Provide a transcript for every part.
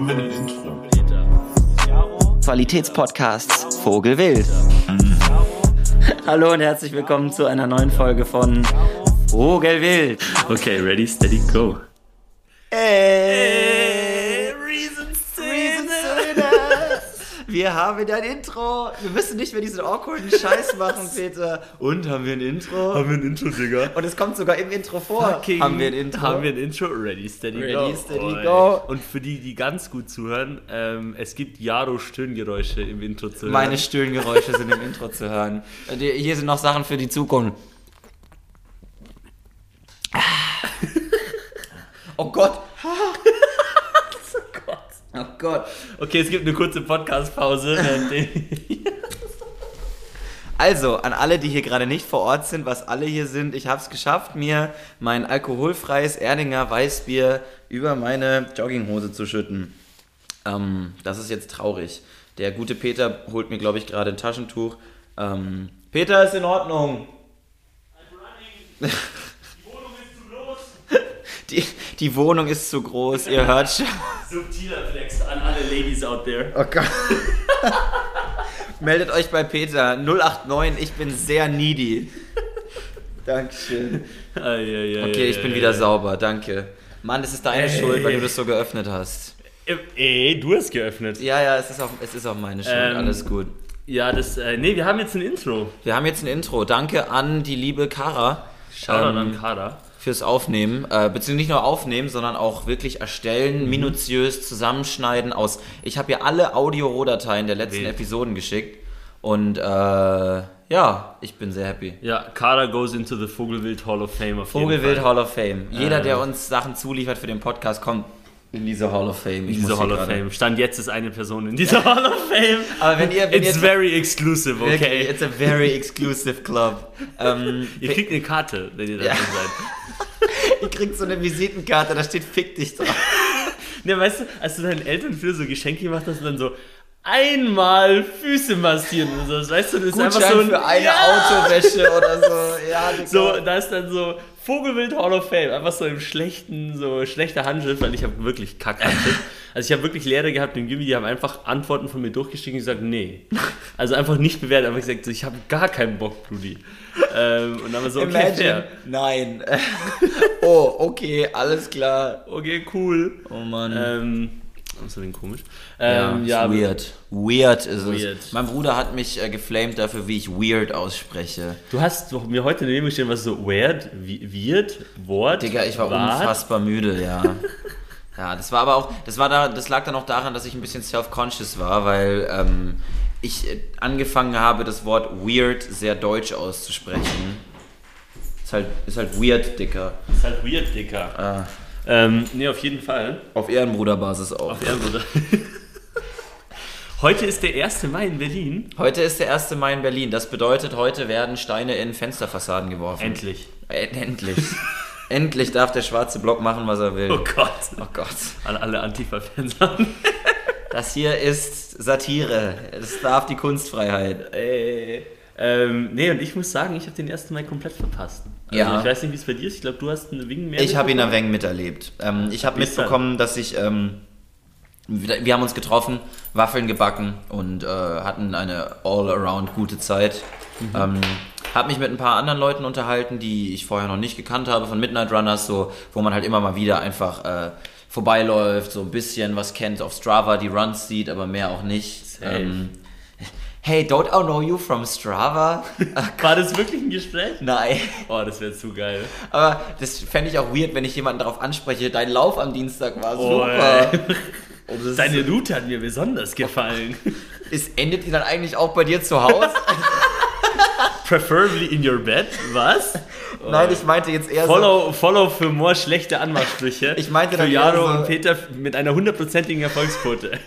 Haben wir ein Intro? Qualitätspodcasts Vogelwild. Hallo und herzlich willkommen zu einer neuen Folge von Vogelwild. Okay, ready, steady, go. Ey, Wir haben ein Intro. Wir müssen nicht mehr diesen awkwarden Scheiß machen, Peter. Und haben wir ein Intro? Haben wir ein Intro, Digga? Und es kommt sogar im Intro vor. Fucking haben wir ein Intro? Haben wir ein Intro? Ready, steady, Ready, go. steady, go. Und für die, die ganz gut zuhören, ähm, es gibt Jaro-Stöhngeräusche im Intro zu hören. Meine Stöhngeräusche sind im Intro zu hören. Hier sind noch Sachen für die Zukunft. Oh Gott. Oh Gott. Okay, es gibt eine kurze Podcast-Pause. Also, an alle, die hier gerade nicht vor Ort sind, was alle hier sind, ich habe es geschafft, mir mein alkoholfreies Erdinger Weißbier über meine Jogginghose zu schütten. Ähm, das ist jetzt traurig. Der gute Peter holt mir, glaube ich, gerade ein Taschentuch. Ähm, Peter ist in Ordnung. Die, die Wohnung ist zu groß, ihr hört schon. Subtiler Flex an alle Ladies out there. Oh Gott. Meldet euch bei Peter 089, ich bin sehr needy. Dankeschön. Okay, ich bin wieder sauber, danke. Mann, es ist deine Ey. Schuld, weil du das so geöffnet hast. Ey, du hast geöffnet. Ja, ja, es ist auch, es ist auch meine Schuld, Ähm. alles gut. Ja, das, äh, nee, wir haben jetzt ein Intro. Wir haben jetzt ein Intro. Danke an die liebe Kara Shoutout Ähm, an Kader. Fürs Aufnehmen. Äh, beziehungsweise nicht nur aufnehmen, sondern auch wirklich erstellen, Mhm. minutiös zusammenschneiden aus. Ich habe ihr alle Audio-Rohdateien der letzten Wild. Episoden geschickt. Und äh, ja, ich bin sehr happy. Ja, Kader goes into the Vogelwild Hall of Fame Vogelwild. Hall of Fame. Jeder, Äh. der uns Sachen zuliefert für den Podcast, kommt in diese Hall of Fame. Ich Diese muss hier Hall of Fame. Stand jetzt ist eine Person in dieser Hall of Fame. Aber wenn ihr, wenn It's ihr very exclusive, wirklich, okay? it's a very exclusive club. ähm, Ihr kriegt eine Karte, wenn ihr da Ja. drin seid. ihr kriegt so eine Visitenkarte, da steht Fick dich drauf. Ne, weißt du, als du deinen Eltern für so Geschenke gemacht hast und dann so einmal Füße massieren und so, weißt du, das ist einfach Gutschein so ein, für eine ja, Autowäsche oder so. Ja. So, da ist dann so Vogelwild Hall of Fame, einfach so im schlechten, so schlechter Handschrift, weil ich habe wirklich Kack-Handschrift. Also ich habe wirklich Lehrer gehabt im Gimmi, die haben einfach Antworten von mir durchgeschrieben und gesagt, nee. Also einfach nicht bewertet, einfach gesagt, ich habe gar keinen Bock, Brudi. Ähm, und dann haben wir so, okay, Imagine. fair. Nein. oh, okay, alles klar. Okay, cool. Oh Mann. Ähm, ist denn komisch? ja, Ähm, ist ja, weird. Weird ist Weird. es. Mein Bruder hat mich äh, geflamed dafür, wie ich weird ausspreche. Du hast doch mir heute daneben gestellt, was so weird, weird, Wort. Digga, ich war Wart. unfassbar müde, ja. Ja, das war aber auch, das war da, das lag dann auch daran, dass ich ein bisschen self-conscious war, weil ähm, ich äh, angefangen habe, das Wort weird sehr deutsch auszusprechen. Ist halt, ist halt weird, Dicker. Ist halt weird, Dicker. Ah, Ähm, nee, auf jeden Fall. auf Ehrenbruderbasis auch. Auf Ehrenbruder. Heute ist der 1. Mai in Berlin. Heute ist der 1. Mai in Berlin. Das bedeutet, heute werden Steine in Fensterfassaden geworfen. Endlich. Endlich. endlich darf der schwarze Block machen, was er will. Oh Gott. Oh Gott. An alle Antifa-Fans an. Das hier ist Satire. Es darf die Kunstfreiheit. Ey. Ähm, nee, und ich muss sagen, ich habe den 1. Mai komplett verpasst. Also, Ja. Ich weiß nicht, wie es bei dir ist. Ich glaube, du hast einen Wing mehr. Ich habe ihn ein wenig miterlebt. Ähm, ich habe mitbekommen, dass ich. Ähm, wir haben uns getroffen, Waffeln gebacken und äh, hatten eine all-around gute Zeit. Ähm, habe mich mit ein paar anderen Leuten unterhalten, die ich vorher noch nicht gekannt habe, von Midnight Runners, so, wo man halt immer mal wieder einfach äh, vorbeiläuft, so ein bisschen was kennt, auf Strava die Runs sieht, aber mehr auch nicht. Ähm, hey, don't I know you from Strava? War das wirklich ein Gespräch? Nein. Oh, das wäre zu geil. Aber das fände ich auch weird, wenn ich jemanden darauf anspreche, dein Lauf am Dienstag war Oh, super. das Deine Route hat mir besonders gefallen. ist, endet die dann eigentlich auch bei dir zu Hause? Preferably in your bed. Was? Nein, ich meinte jetzt eher so. Follow, follow für more schlechte Anmachsprüche. Ich meinte für dann Jaro so- und Peter mit einer hundertprozentigen Erfolgsquote.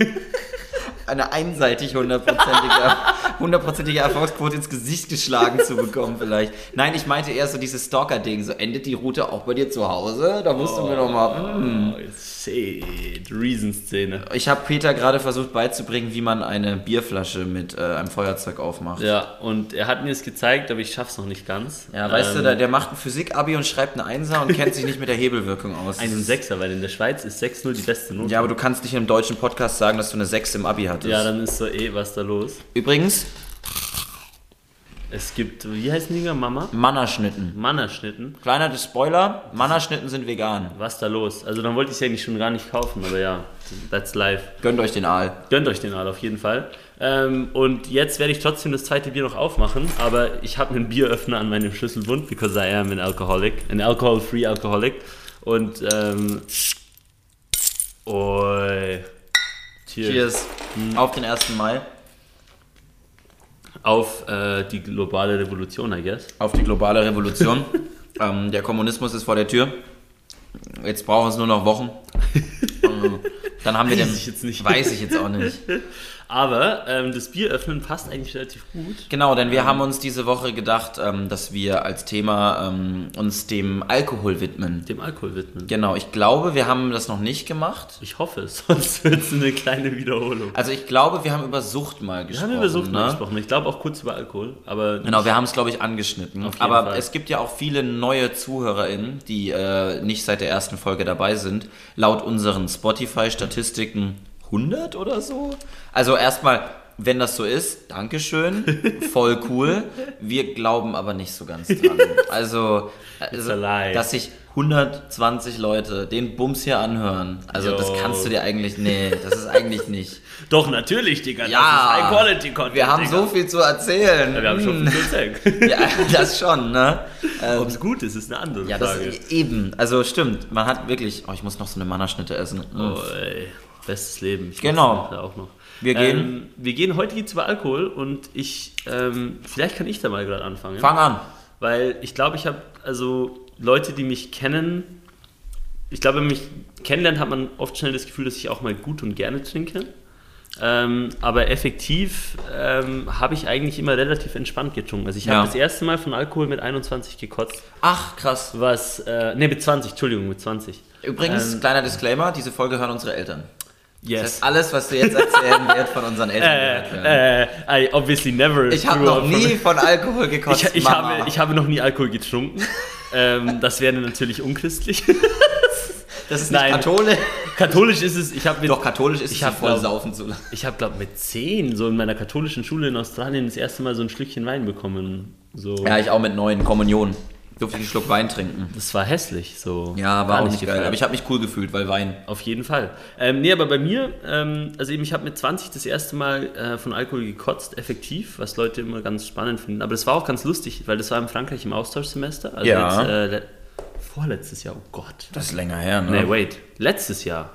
Eine einseitig hundertprozentige. hundertprozentige Erfolgsquote ins Gesicht geschlagen zu bekommen vielleicht. Nein, ich meinte eher so dieses Stalker-Ding. So endet die Route auch bei dir zu Hause? Da musst du mir doch mal... Mm. Oh, shit. Riesenszene. Ich habe Peter gerade versucht beizubringen, wie man eine Bierflasche mit äh, einem Feuerzeug aufmacht. Ja, und er hat mir es gezeigt, aber ich schaff's noch nicht ganz. Ja, weißt Ähm, du, der, der macht ein Physik-Abi und schreibt eine Einser und kennt sich nicht mit der Hebelwirkung aus. Einen Sechser, weil in der Schweiz ist 6-0 die beste Note. ja, aber du kannst nicht im deutschen Podcast sagen, dass du eine 6 im Abi hattest. Ja, dann ist so eh was da los. Übrigens, Es gibt, wie heißen die? Mama? Mannerschnitten. Mannerschnitten. Kleiner Spoiler, Mannerschnitten sind vegan. Was da los? Also dann wollte ich es eigentlich schon gar nicht kaufen, aber ja, that's life. Gönnt euch den Aal. Gönnt euch den Aal auf jeden Fall. Ähm, und jetzt werde ich trotzdem das zweite Bier noch aufmachen, aber ich habe einen Bieröffner an meinem Schlüsselbund, because I am an alcoholic, an alcohol-free alcoholic. Und ähm, oi. Cheers. Cheers. Auf den 1. Mai. Auf äh, die globale Revolution, I guess. Auf die globale Revolution. ähm, der Kommunismus ist vor der Tür. Jetzt brauchen es nur noch Wochen. Ähm, Dann haben wir Weiß den. ich jetzt nicht. Weiß ich jetzt auch nicht. Aber ähm, das Bier öffnen passt eigentlich relativ gut. Genau, denn wir haben uns diese Woche gedacht, ähm, dass wir als Thema ähm, uns dem Alkohol widmen. Dem Alkohol widmen. Genau, ich glaube, wir haben das noch nicht gemacht. Ich hoffe es, sonst wird es eine kleine Wiederholung. Also ich glaube, wir haben über Sucht mal Wir gesprochen. haben über Sucht mal ne? gesprochen. Ich glaube auch kurz über Alkohol, aber Genau, wir haben es, glaube ich, angeschnitten. Aber Fall. es gibt ja auch viele neue ZuhörerInnen, die äh, nicht seit der ersten Folge dabei sind. Laut unseren Spotify-Statistiken 100 oder so. Also erstmal, wenn das so ist, Dankeschön, voll cool. Wir glauben aber nicht so ganz dran. Also, also dass sich 120 Leute den Bums hier anhören, also das Yo. kannst du dir eigentlich, nee, das ist eigentlich nicht. Doch, natürlich, Digga. Ja, das ist High-Quality-Content. Wir haben Digga. so viel zu erzählen. Ja, wir haben schon Hm. viel zu erzählen. Ja, das schon, ne? Ähm, Ob es gut ist, ist eine andere ja, das Frage. eben. Also stimmt. Man hat wirklich. Oh, ich muss noch so eine Mannerschnitte essen. Oh, ey. Bestes Leben. Ich Genau. auch noch. Wir gehen- Ähm, wir gehen heute geht's über Alkohol und ich, ähm, vielleicht kann ich da mal gerade anfangen. Fang an. Weil ich glaube, ich habe, also Leute, die mich kennen, ich glaube, wenn man mich kennenlernt, hat man oft schnell das Gefühl, dass ich auch mal gut und gerne trinke. Ähm, aber effektiv ähm, habe ich eigentlich immer relativ entspannt getrunken. Also ich Ja. habe das erste Mal von Alkohol mit 21 gekotzt. Ach, krass. Was, äh, ne, mit 20, Entschuldigung, mit 20. Übrigens, Ähm, kleiner Disclaimer: diese Folge hören unsere Eltern. Das Yes. heißt, alles, was du jetzt erzählen wird, von unseren Eltern gehört werden. Äh, äh, I obviously never. Ich habe noch nie von Alkohol gekotzt. Ich, ich, habe, ich habe noch nie Alkohol getrunken. ähm, das wäre natürlich unchristlich. das ist nicht Nein. katholisch. Katholisch ist es, ich mit, Doch, katholisch ist Ich es, voll glaub- saufen zu lassen. ich habe glaube mit 10 so in meiner katholischen Schule in Australien das erste Mal so ein Schlückchen Wein bekommen. So. Ja, ich auch mit neun Kommunion. Durfte ich einen Schluck Wein trinken. Das war hässlich, so. Ja, war auch nicht geil. Aber ich habe mich cool gefühlt, weil Wein. Auf jeden Fall. Ähm, nee, aber bei mir, ähm, also eben, ich habe mit 20 das erste Mal äh, von Alkohol gekotzt, effektiv, was Leute immer ganz spannend finden. Aber das war auch ganz lustig, weil das war in Frankreich im Austauschsemester. Also Ja. jetzt, äh, le- vorletztes Jahr, oh Gott. Das ist länger her, ne? Nee, wait. Letztes Jahr.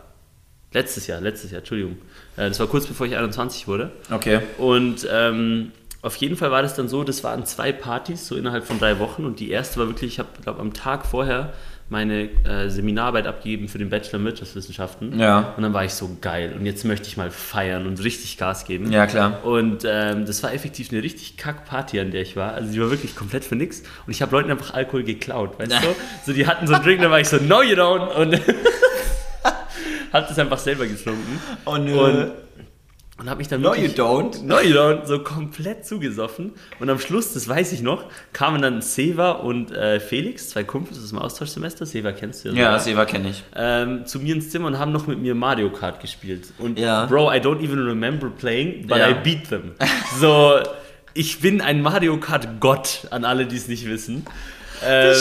Letztes Jahr, letztes Jahr, Entschuldigung. Äh, das war kurz bevor ich 21 wurde. Okay. Und ähm, auf jeden Fall war das dann so, das waren zwei Partys, so innerhalb von drei Wochen. Und die erste war wirklich, ich habe, glaube am Tag vorher meine äh, Seminararbeit abgegeben für den Bachelor in Wirtschaftswissenschaften. Ja. Und dann war ich so geil. Und jetzt möchte ich mal feiern und richtig Gas geben. Ja, klar. Und ähm, das war effektiv eine richtig kack Party, an der ich war. Also die war wirklich komplett für nix. Und ich habe Leuten einfach Alkohol geklaut, weißt du? So, die hatten so einen Drink, da war ich so, no you don't. Und hab das einfach selber getrunken. Oh nö. Und, und habe mich dann no, you don't. No you don't, so komplett zugesoffen. Und am Schluss, das weiß ich noch, kamen dann Seva und äh, Felix, zwei Kumpels aus dem Austauschsemester. Seva kennst du Ja, sogar Seva kenne ich. ähm, zu mir ins Zimmer und haben noch mit mir Mario Kart gespielt. Und Ja. Bro, I don't even remember playing, but Ja. I beat them. So, ich bin ein Mario Kart Gott, an alle, die es nicht wissen. Ähm,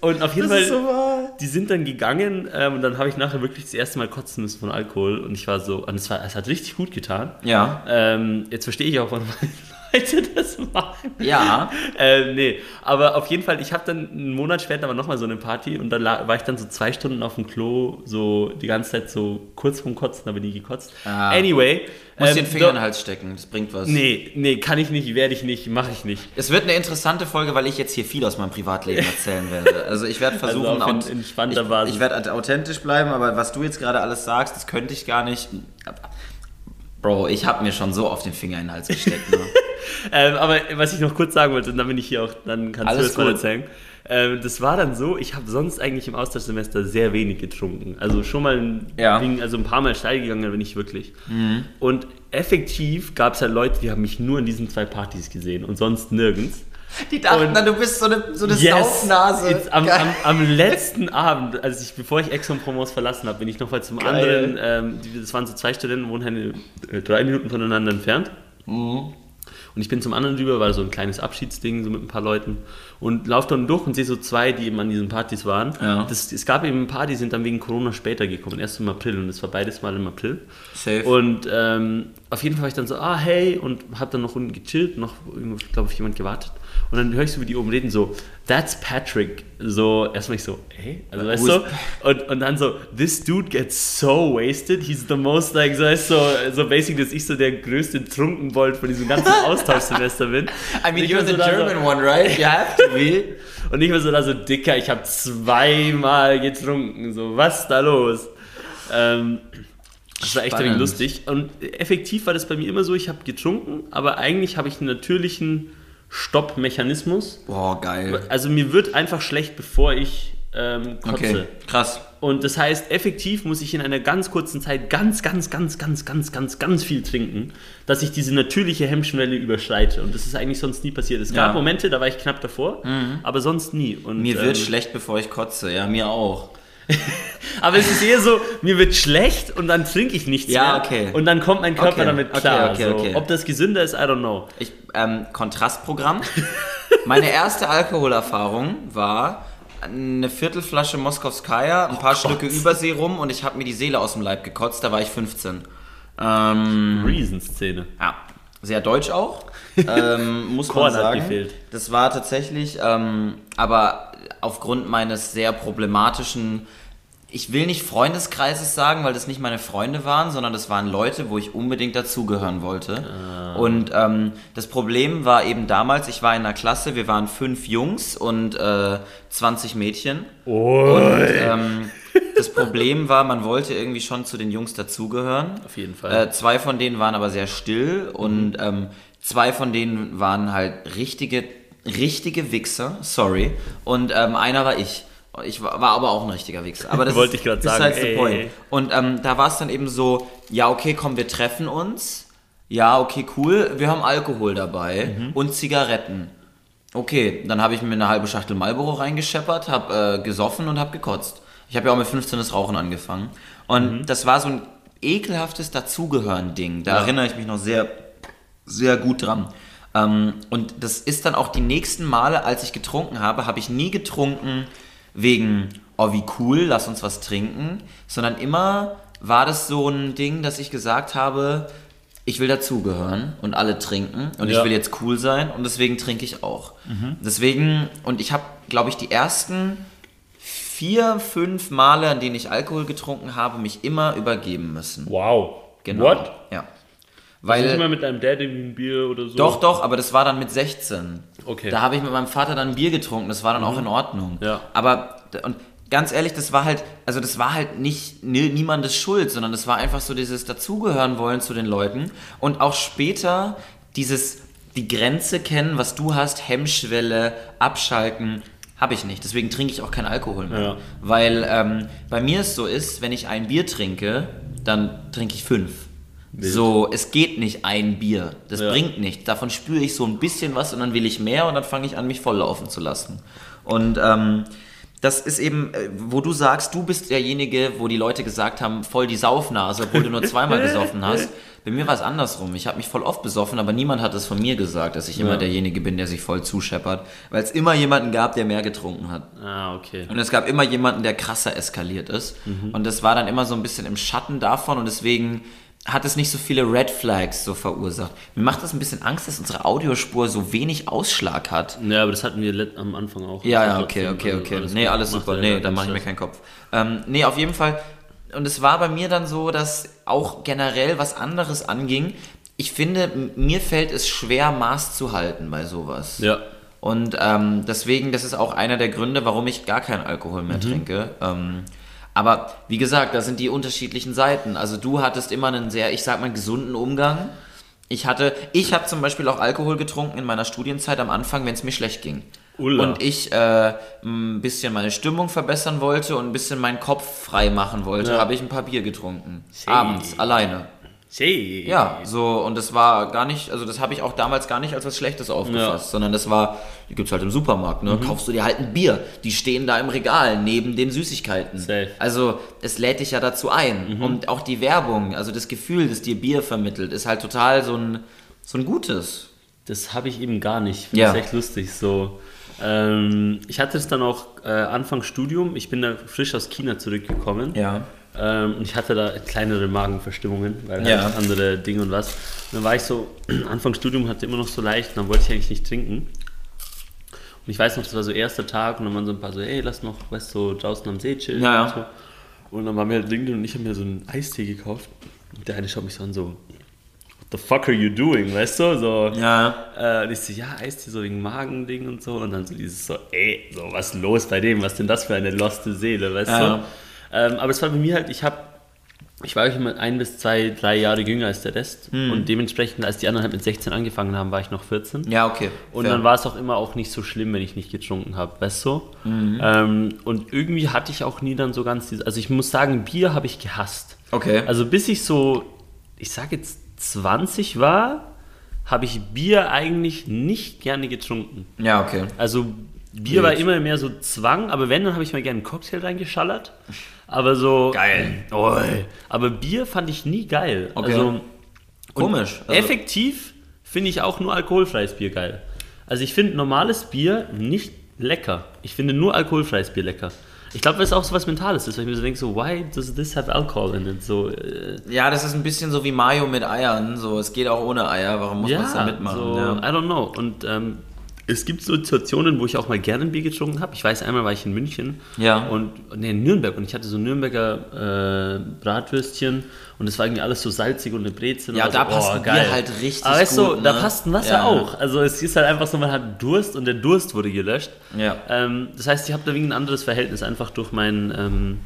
Und auf jeden Das Fall, ist so wahr. die sind dann gegangen ähm, und dann habe ich nachher wirklich das erste Mal kotzen müssen von Alkohol und ich war so, und es, war, es hat richtig gut getan. Ja. Ähm, jetzt verstehe ich auch, warum Leute das machen. Ja. Äh, nee, aber auf jeden Fall, ich habe dann einen Monat später aber nochmal so eine Party und dann war ich dann so zwei Stunden auf dem Klo, so die ganze Zeit so kurz vorm Kotzen, aber nie gekotzt. Ah. Anyway. Muss ähm, den Finger in den Hals stecken, das bringt was. Nee, nee, kann ich nicht, werde ich nicht, mache ich nicht. Es wird eine interessante Folge, weil ich jetzt hier viel aus meinem Privatleben erzählen werde. Also ich werde versuchen, Also auf entspannter ich, Basis. ich werde authentisch bleiben, aber was du jetzt gerade alles sagst, das könnte ich gar nicht. Bro, ich habe mir schon so auf den Finger in den Hals gesteckt. Ne? ähm, aber was ich noch kurz sagen wollte, und dann bin ich hier auch, dann kannst Alles du es mal erzählen. Ähm, das war dann so, ich habe sonst eigentlich im Austauschsemester sehr wenig getrunken. Also schon mal ein, Ja. bin, also ein paar Mal steil gegangen, bin ich wirklich. Und effektiv gab es halt Leute, die haben mich nur in diesen zwei Partys gesehen und sonst nirgends. Die dachten Und- dann, du bist so eine, so eine Saufnase. Jetzt am, am, am letzten Abend, als ich, bevor ich Aix-en-Provence verlassen habe, bin ich nochmal zum Geil. anderen, ähm, die, das waren so zwei Studenten, wohnen halt, äh, drei Minuten voneinander entfernt. Mhm. Und ich bin zum anderen rüber, war so ein kleines Abschiedsding, so mit ein paar Leuten. Und laufe dann durch und sehe so zwei, die eben an diesen Partys waren. Ja. Das, es gab eben ein paar, die sind dann wegen Corona später gekommen, erst im April. Und das war beides mal im April. Safe. Und ähm, auf jeden Fall war ich dann so, ah, hey, und hab dann noch unten gechillt, noch, ich glaube, auf jemand gewartet. Und dann höre ich so, wie die oben reden, so, that's Patrick. So, erstmal ich so, hey, also weißt du? Und, und dann so, this dude gets so wasted, he's the most, like, so, weißt du, so, so basically, dass ich so der größte Trunkenbold von diesem ganzen Austauschsemester bin. I mean, you're the so da so- German one, right? You have to be. und ich war so da so, Dicker, ich habe zweimal getrunken. So, was ist da los? Ähm, das war echt Spannend. lustig. Und effektiv war das bei mir immer so, ich habe getrunken, aber eigentlich habe ich einen natürlichen Stoppmechanismus. Boah, geil. Also mir wird einfach schlecht, bevor ich ähm, kotze. Okay, krass. Und das heißt, effektiv muss ich in einer ganz kurzen Zeit ganz, ganz, ganz, ganz, ganz, ganz, ganz viel trinken, dass ich diese natürliche Hemmschwelle überschreite. Und das ist eigentlich sonst nie passiert. Es gab Ja. Mhm. Momente, da war ich knapp davor, aber sonst nie. Und, Mir wird ähm, schlecht, bevor ich kotze. Ja, mir auch. Aber es ist eher so, mir wird schlecht und dann trinke ich nichts Ja, mehr. okay. Und dann kommt mein Körper Okay, damit klar. okay, so. okay. Ob das gesünder ist, I don't know. Ich, ähm, Kontrastprogramm. Meine erste Alkoholerfahrung war eine Viertelflasche Moskowskaja, ein paar Oh Gott. Schlücke Übersee rum und ich habe mir die Seele aus dem Leib gekotzt. Da war ich 15. Ähm, Reason-Szene. ja, sehr deutsch auch, ähm, muss man sagen. gefehlt. Das war tatsächlich, ähm, aber aufgrund meines sehr problematischen, ich will nicht Freundeskreises sagen, weil das nicht meine Freunde waren, sondern das waren Leute, wo ich unbedingt dazugehören wollte. Ah. Und ähm, das Problem war eben damals, ich war in einer Klasse, wir waren fünf Jungs und äh, 20 Mädchen. Und ähm, das Problem war, man wollte irgendwie schon zu den Jungs dazugehören. Auf jeden Fall. Äh, zwei von denen waren aber sehr still und ähm, zwei von denen waren halt richtige, richtige Wichser, sorry. Und ähm, einer war ich. Ich war, war aber auch ein richtiger Wichser. Aber das Wollte ich das sagen, Ist halt the ey. point. Und ähm, da war es dann eben so, ja, okay, komm, wir treffen uns. Ja, okay, cool. Wir haben Alkohol dabei Mhm. und Zigaretten. Okay, dann habe ich mir eine halbe Schachtel Marlboro reingescheppert, habe äh, gesoffen und habe gekotzt. Ich habe ja auch mit 15 das Rauchen angefangen. Und das war so ein ekelhaftes Dazugehören-Ding. Da Ja. erinnere ich mich noch sehr, sehr gut dran. Ähm, und das ist dann auch die nächsten Male, als ich getrunken habe, habe ich nie getrunken wegen, oh wie cool, lass uns was trinken, sondern immer war das so ein Ding, dass ich gesagt habe, ich will dazugehören und alle trinken und Ja. ich will jetzt cool sein und deswegen trinke ich auch. Deswegen, und ich habe, glaube ich, die ersten vier, fünf Male, an denen ich Alkohol getrunken habe, mich immer übergeben müssen. Wow. Genau. What? Ja. Weil nicht mal mit deinem Dad ein Bier oder so? doch, doch, aber das war dann mit 16. Okay. Mhm. Da habe ich mit meinem Vater dann ein Bier getrunken, das war dann auch in Ordnung. Ja. Aber, und ganz ehrlich, das war halt, also das war halt nicht nie- niemandes Schuld, sondern das war einfach so dieses Dazugehören wollen zu den Leuten und auch später dieses, die Grenze kennen, was du hast, Hemmschwelle, abschalten, habe ich nicht. Deswegen trinke ich auch keinen Alkohol mehr. Ja. Weil ähm, bei mir es so ist, wenn ich ein Bier trinke, dann trinke ich fünf. So, es geht nicht ein Bier. Das Ja. bringt nichts. Davon spüre ich so ein bisschen was und dann will ich mehr und dann fange ich an, mich volllaufen zu lassen. Und ähm, das ist eben, äh, wo du sagst, du bist derjenige, wo die Leute gesagt haben, voll die Saufnase, obwohl du nur zweimal gesoffen hast. Bei mir war es andersrum. Ich habe mich voll oft besoffen, aber niemand hat es von mir gesagt, dass ich immer Ja. derjenige bin, der sich voll zuscheppert. Weil es immer jemanden gab, der mehr getrunken hat. Ah, okay. Und es gab immer jemanden, der krasser eskaliert ist. Und das war dann immer so ein bisschen im Schatten davon und deswegen hat es nicht so viele Red Flags so verursacht. Mir macht das ein bisschen Angst, dass unsere Audiospur so wenig Ausschlag hat. Ja, aber das hatten wir am Anfang auch. Ja, Also ja, okay, trotzdem, okay, also okay. alles nee, alles super. Nee, da mache ich mir keinen Kopf. Ähm, nee, auf jeden Fall. Und es war bei mir dann so, dass auch generell was anderes anging. Ich finde, mir fällt es schwer, Maß zu halten bei sowas. Ja. Und ähm, deswegen, das ist auch einer der Gründe, warum ich gar keinen Alkohol Mhm. mehr trinke. Ähm, aber wie gesagt, da sind die unterschiedlichen Seiten. Also du hattest immer einen sehr, ich sag mal, gesunden Umgang. Ich hatte, ich habe zum Beispiel auch Alkohol getrunken in meiner Studienzeit am Anfang, wenn es mir schlecht ging. Ulla. Und ich äh, ein bisschen meine Stimmung verbessern wollte und ein bisschen meinen Kopf frei machen wollte, Ja. habe ich ein paar Bier getrunken. Hey. Abends, alleine. See. Ja, so, und das war gar nicht, also das habe ich auch damals gar nicht als was Schlechtes aufgefasst, sondern das war, die gibt's halt im Supermarkt, Mhm. ne? Kaufst du dir halt ein Bier, die stehen da im Regal neben den Süßigkeiten. Safe. Mhm. Also, es lädt dich ja dazu ein. Und auch die Werbung, also das Gefühl, das dir Bier vermittelt, ist halt total so ein, so ein gutes. Das habe ich eben gar nicht. Finde Ja. ich echt lustig. So, ähm, ich hatte es dann auch äh, Anfang Studium. Ich bin da frisch aus China zurückgekommen. Ja. Ähm, und ich hatte da kleinere Magenverstimmungen, weil Ja. halt andere Dinge und was. Und dann war ich so, Anfang Studium hatte immer noch so leicht, und dann wollte ich eigentlich nicht trinken. Und ich weiß noch, das war so erster Tag und dann waren so ein paar so, ey, lass noch, weißt du, so draußen am See chillen Ja, und so. Und dann waren wir halt Lincoln und ich habe mir so einen Eistee gekauft. Und der eine schaut mich so an, so, what the fuck are you doing, weißt du? So, Ja. äh, und ich so, ja, Eistee so wegen Magending und so. Und dann so dieses so, ey, so, was ist los bei dem? Was denn das für eine loste Seele, weißt Ja. du? Ähm, aber es war bei mir halt, ich habe, ich war immer ein bis zwei, drei Jahre jünger als der Rest. Hm. Und dementsprechend, als die anderen halt mit 16 angefangen haben, war ich noch 14. Ja, okay. Und fair. dann war es auch immer auch nicht so schlimm, wenn ich nicht getrunken habe, weißt du? Mhm. Ähm, und irgendwie hatte ich auch nie dann so ganz diese, also ich muss sagen, Bier habe ich gehasst. Okay. Also bis ich so, ich sag jetzt 20 war, habe ich Bier eigentlich nicht gerne getrunken. ja, okay. Also Bier Wild. war immer mehr so Zwang, aber wenn, dann habe ich mal gerne einen Cocktail reingeschallert. Aber so. Geil. Oh, aber Bier fand ich nie geil. Okay. Also, Komisch. Also, effektiv finde ich auch nur alkoholfreies Bier geil. Also ich finde normales Bier nicht lecker. Ich finde nur alkoholfreies Bier lecker. Ich glaube, weil es auch so was Mentales ist, weil ich mir so denke, so, why does this have alcohol in it? So, äh, ja, das ist ein bisschen so wie Mayo mit Eiern. So, es geht auch ohne Eier. Warum muss man es da mitmachen? So, ja. I don't know. Und ähm, es gibt so Situationen, wo ich auch mal gerne ein Bier getrunken habe. Ich weiß, einmal war ich in München Ja. und nee, in Nürnberg und ich hatte so Nürnberger äh, Bratwürstchen und es war irgendwie alles so salzig und eine Brezel. Ja, da so, passt oh, ein Bier halt richtig Aber weißt du, gut, da ne? passt ein Wasser Ja. auch. Also es ist halt einfach so, man hat Durst und der Durst wurde gelöscht. Ja. Ähm, das heißt, ich habe da wegen ein anderes Verhältnis einfach durch mein, ähm,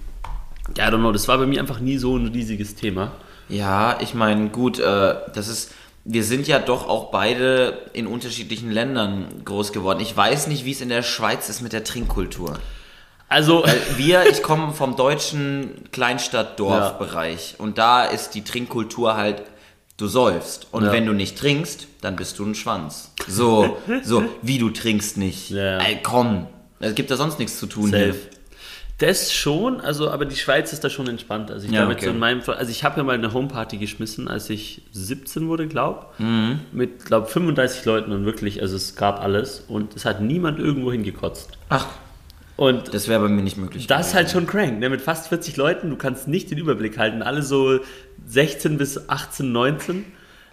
ja, I don't know, das war bei mir einfach nie so ein riesiges Thema. Ja, ich meine, gut, äh, das ist. Wir sind ja doch auch beide in unterschiedlichen Ländern groß geworden. Ich weiß nicht, wie es in der Schweiz ist mit der Trinkkultur. Also, Weil wir, ich komme vom deutschen Kleinstadt-Dorf-Bereich und da ist die Trinkkultur halt, du säufst. Und Ja. wenn du nicht trinkst, dann bist du ein Schwanz. So, so, wie du trinkst nicht. Ja. Ey, komm, es gibt da sonst nichts zu tun Safe. hier. Das schon, also aber die Schweiz ist da schon entspannt. Also ich Ja, glaube, okay. so in meinem Fall, also ich habe ja mal eine Homeparty geschmissen, als ich 17 wurde, glaub. Mhm. Mit, glaube 35 Leuten und wirklich, also es gab alles und es hat niemand irgendwo hingekotzt. Ach, Und das wäre bei mir nicht möglich. das ist halt schon crank, ne? mit fast 40 Leuten, du kannst nicht den Überblick halten, alle so 16 bis 18, 19.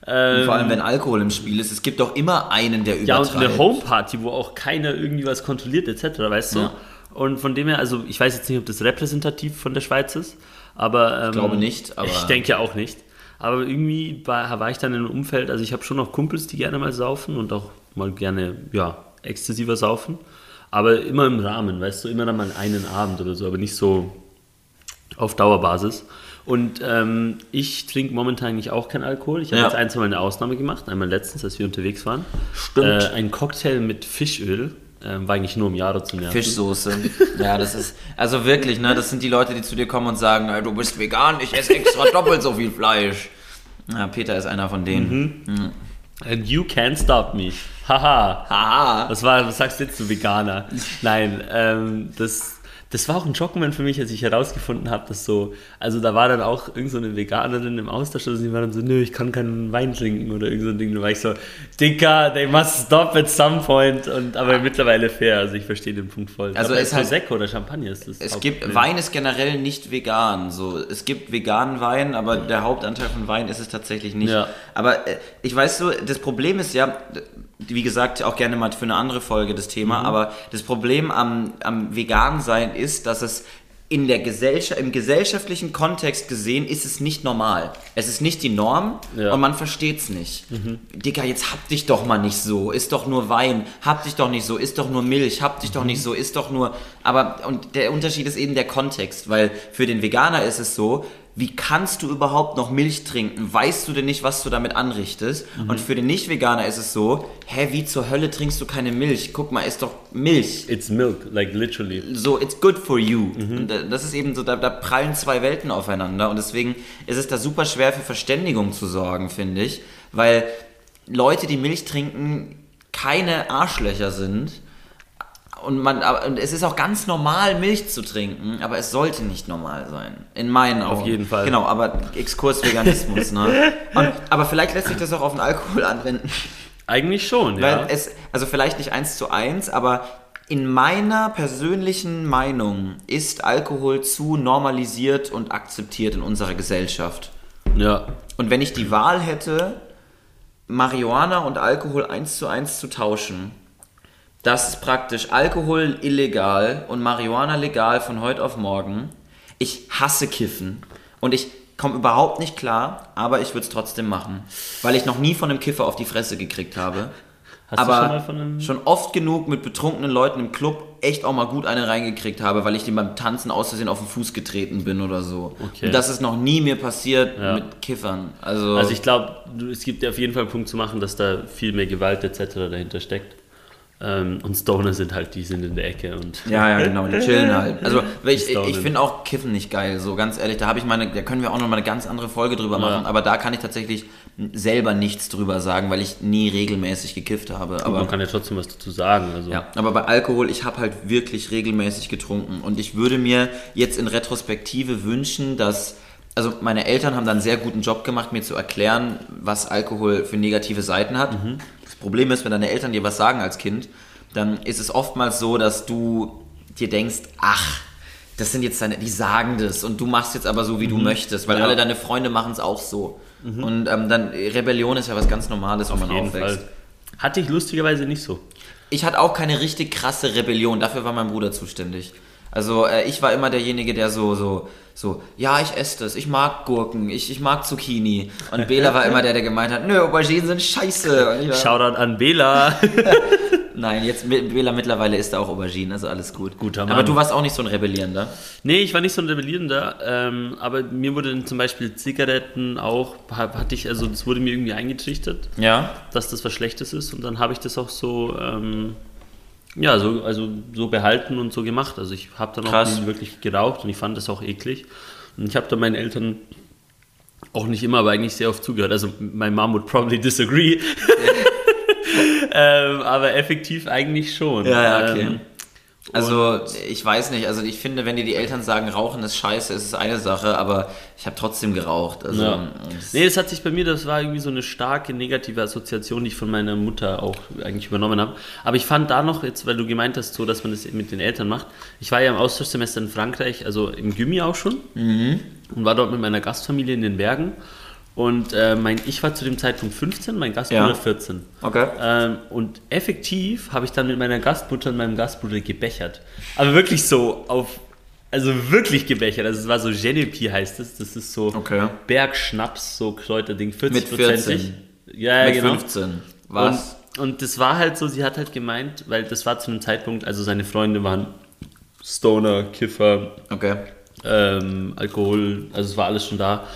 Ähm, Vor allem, wenn Alkohol im Spiel ist. Es gibt doch immer einen, der Ja, übertreibt. und eine Homeparty, wo auch keiner irgendwie was kontrolliert etc., weißt du? Ja. Und von dem her, also ich weiß jetzt nicht, ob das repräsentativ von der Schweiz ist, aber... Ähm, glaube nicht, aber- Ich denke auch nicht. Aber irgendwie war, war ich dann in einem Umfeld, also ich habe schon noch Kumpels, die gerne mal saufen und auch mal gerne, ja, exzessiver saufen. Aber immer im Rahmen, weißt du, immer dann mal einen Abend oder so, aber nicht so auf Dauerbasis. Und ähm, ich trinke momentan eigentlich auch keinen Alkohol. Ich habe Ja. jetzt ein, zwei Mal eine Ausnahme gemacht. Einmal letztens, als wir unterwegs waren. Stimmt. Äh, ein Cocktail mit Fischöl. Ähm, war eigentlich nur um Jahre zu nerven. Fischsoße. Ja, das ist, also wirklich, ne, das sind die Leute, die zu dir kommen und sagen, "Ey, du bist vegan, ich esse extra doppelt so viel Fleisch. Ja, Peter ist einer von denen. Mhm. And you can't stop me. Haha. Haha. Was, war, was sagst du jetzt, du Veganer? Nein, ähm, das, das war auch ein Schockmoment für mich, als ich herausgefunden habe, dass so, also da war dann auch irgend so eine Veganerin im Austausch, und sie war dann so, nö, ich kann keinen Wein trinken oder irgend so ein Ding. Da war ich so, Dicker, they must stop at some point. Und, aber mittlerweile fair, also ich verstehe den Punkt voll. Also aber es halt- Prosecco oder Champagner ist das. Es gibt, Wein ist generell nicht vegan. So, es gibt veganen Wein, aber der Hauptanteil von Wein ist es tatsächlich nicht. Ja. Aber äh, ich weiß so, das Problem ist ja, wie gesagt, auch gerne mal für eine andere Folge das Thema, aber das Problem am, am Vegan-Sein ist, dass es in der Gesellschaft, im gesellschaftlichen Kontext gesehen ist es nicht normal. Es ist nicht die Norm Ja. und man versteht es nicht. Digga, jetzt hab dich doch mal nicht so, ist doch nur Wein, hab dich doch nicht so, ist doch nur Milch, hab dich doch nicht so, ist doch nur. Aber, und der Unterschied ist eben der Kontext, weil für den Veganer ist es so, wie kannst du überhaupt noch Milch trinken? Weißt du denn nicht, was du damit anrichtest? Mhm. Und für den Nicht-Veganer ist es so, hä, wie zur Hölle trinkst du keine Milch? Guck mal, ist doch Milch. It's milk, like literally. So, it's good for you. Mhm. Und äh, das ist eben so, da, da prallen zwei Welten aufeinander. Und deswegen ist es da super schwer für Verständigung zu sorgen, finde ich. Weil Leute, die Milch trinken, keine Arschlöcher sind. Und, man, und es ist auch ganz normal, Milch zu trinken, aber es sollte nicht normal sein. In meinen Augen. jeden Fall. Genau, aber Exkurs Veganismus, ne? Und, aber vielleicht lässt sich das auch auf den Alkohol anwenden. Eigentlich schon, Weil ja. es, also vielleicht nicht eins zu eins, aber in meiner persönlichen Meinung ist Alkohol zu normalisiert und akzeptiert in unserer Gesellschaft. ja. Und wenn ich die Wahl hätte, Marihuana und Alkohol eins zu eins zu tauschen, das ist praktisch Alkohol illegal und Marihuana legal von heute auf morgen. Ich hasse Kiffen und ich komme überhaupt nicht klar, aber ich würde es trotzdem machen, weil ich noch nie von einem Kiffer auf die Fresse gekriegt habe. Hast du aber schon mal von einem- schon oft genug mit betrunkenen Leuten im Club echt auch mal gut eine reingekriegt habe, weil ich dem beim Tanzen aus Versehen auf den Fuß getreten bin oder so. Okay. Und das ist noch nie mir passiert Ja. mit Kiffern. Also, Also ich glaube, es gibt ja auf jeden Fall einen Punkt zu machen, dass da viel mehr Gewalt etc. dahinter steckt. Ähm, und Stoner sind halt, die sind in der Ecke und ja, ja, genau, die chillen halt. Also ich, ich finde auch Kiffen nicht geil, so ganz ehrlich. Da habe ich meine, da können wir auch noch mal eine ganz andere Folge drüber Ja. machen. Aber da kann ich tatsächlich selber nichts drüber sagen, weil ich nie regelmäßig gekifft habe. Aber man kann ja trotzdem was dazu sagen. Also. Ja, aber bei Alkohol, ich habe halt wirklich regelmäßig getrunken und ich würde mir jetzt in Retrospektive wünschen, dass also meine Eltern haben dann einen sehr guten Job gemacht, mir zu erklären, was Alkohol für negative Seiten hat. Das Problem ist, wenn deine Eltern dir was sagen als Kind, dann ist es oftmals so, dass du dir denkst, ach, das sind jetzt deine, die sagen das und du machst jetzt aber so, wie du möchtest, weil Ja. alle deine Freunde machen es auch so. Und ähm, dann Rebellion ist ja was ganz Normales, wenn auf man jeden aufwächst. Fall. Hatte ich lustigerweise nicht so. Ich hatte auch keine richtig krasse Rebellion, dafür war mein Bruder zuständig. Also äh, ich war immer derjenige, der so, so, so, ja, ich esse das, ich mag Gurken, ich, ich mag Zucchini. Und Bela war immer der, der gemeint hat, nö, Auberginen sind scheiße. Und war, Shoutout an Bela. Nein, jetzt Bela mittlerweile isst er auch Auberginen, also alles gut. Guter Aber Mann. du warst auch nicht so ein Rebellierender. nee, ich war nicht so ein Rebellierender, ähm, aber mir wurde zum Beispiel Zigaretten auch, hatte ich, also das wurde mir irgendwie eingetrichtert, Ja? dass das was Schlechtes ist und dann habe ich das auch so, ähm, ja, so, also so behalten und so gemacht. Also ich habe dann auch Krass. nie wirklich geraucht und ich fand das auch eklig. Und ich habe dann meinen Eltern auch nicht immer, aber eigentlich sehr oft zugehört. Also my mom would probably disagree. ähm, aber effektiv eigentlich schon. Ja, ja, okay. Ähm, Also ich weiß nicht, also ich finde, wenn dir die Eltern sagen, Rauchen ist scheiße, ist es eine Sache, aber ich habe trotzdem geraucht. Also, Ja. es- Nee, das hat sich bei mir, das war irgendwie so eine starke negative Assoziation, die ich von meiner Mutter auch eigentlich übernommen habe. Aber ich fand da noch, jetzt, weil du gemeint hast, so, dass man das mit den Eltern macht. Ich war ja im Austauschsemester in Frankreich, also im Gymi auch schon. Und war dort mit meiner Gastfamilie in den Bergen. Und äh, mein, ich war zu dem Zeitpunkt 15, mein Gastbruder Ja. 14. Okay. Ähm, und effektiv habe ich dann mit meiner Gastmutter und meinem Gastbruder gebechert. Aber wirklich so auf, also wirklich gebechert. Also es war so Genepi heißt es. Das ist so Okay. Bergschnaps, so Kräuterding, 40 Mit 14. Ja, ja, Mit genau. 15. Was? Und, und das war halt so, sie hat halt gemeint, weil das war zu einem Zeitpunkt, also seine Freunde waren Stoner, Kiffer, Okay. ähm, Alkohol, also es war alles schon da.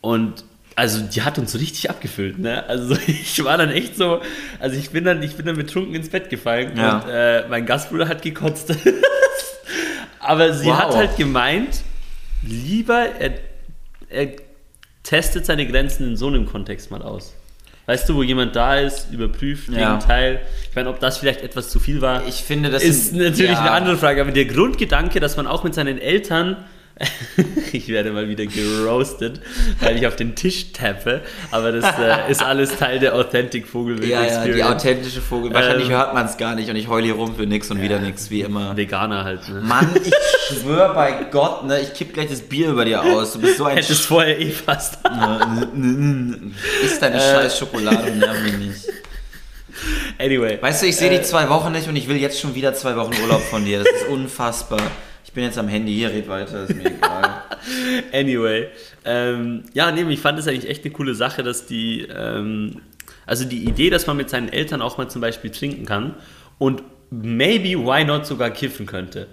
Und also die hat uns so richtig abgefüllt, ne? Also ich war dann echt so, also ich bin dann, ich bin dann betrunken ins Bett gefallen Ja. und äh, mein Gastbruder hat gekotzt. Aber sie Wow. hat halt gemeint, lieber er, er testet seine Grenzen in so einem Kontext mal aus. Weißt du, wo jemand da ist, überprüft, Ja. Gegenteil. Ich meine, ob das vielleicht etwas zu viel war, Ich finde, das ist sind- natürlich ja. eine andere Frage. Aber der Grundgedanke, dass man auch mit seinen Eltern, ich werde mal wieder geroastet, weil ich auf den Tisch tappe, aber das äh, ist alles Teil der Authentic Vogelwild Ja, ja, die Experience. authentische Vogel. Wahrscheinlich Ähm, hört man es gar nicht und ich heule hier rum für nix und wieder nix, wie immer. Veganer halt. Ne? Mann, ich schwör bei Gott, ne, ich kipp gleich das Bier über dir aus. Du bist so ein Hättest vorher eh fast. Ist deine scheiß Schokolade, nerv mich nicht. Anyway. Weißt du, ich sehe die zwei Wochen nicht und ich will jetzt schon wieder zwei Wochen Urlaub von dir. Das ist unfassbar. Ich bin jetzt am Handy, hier red weiter, ist mir egal. Anyway. Ähm, ja, nee, ich fand es eigentlich echt eine coole Sache, dass die, ähm, also die Idee, dass man mit seinen Eltern auch mal zum Beispiel trinken kann und maybe, why not sogar kiffen könnte.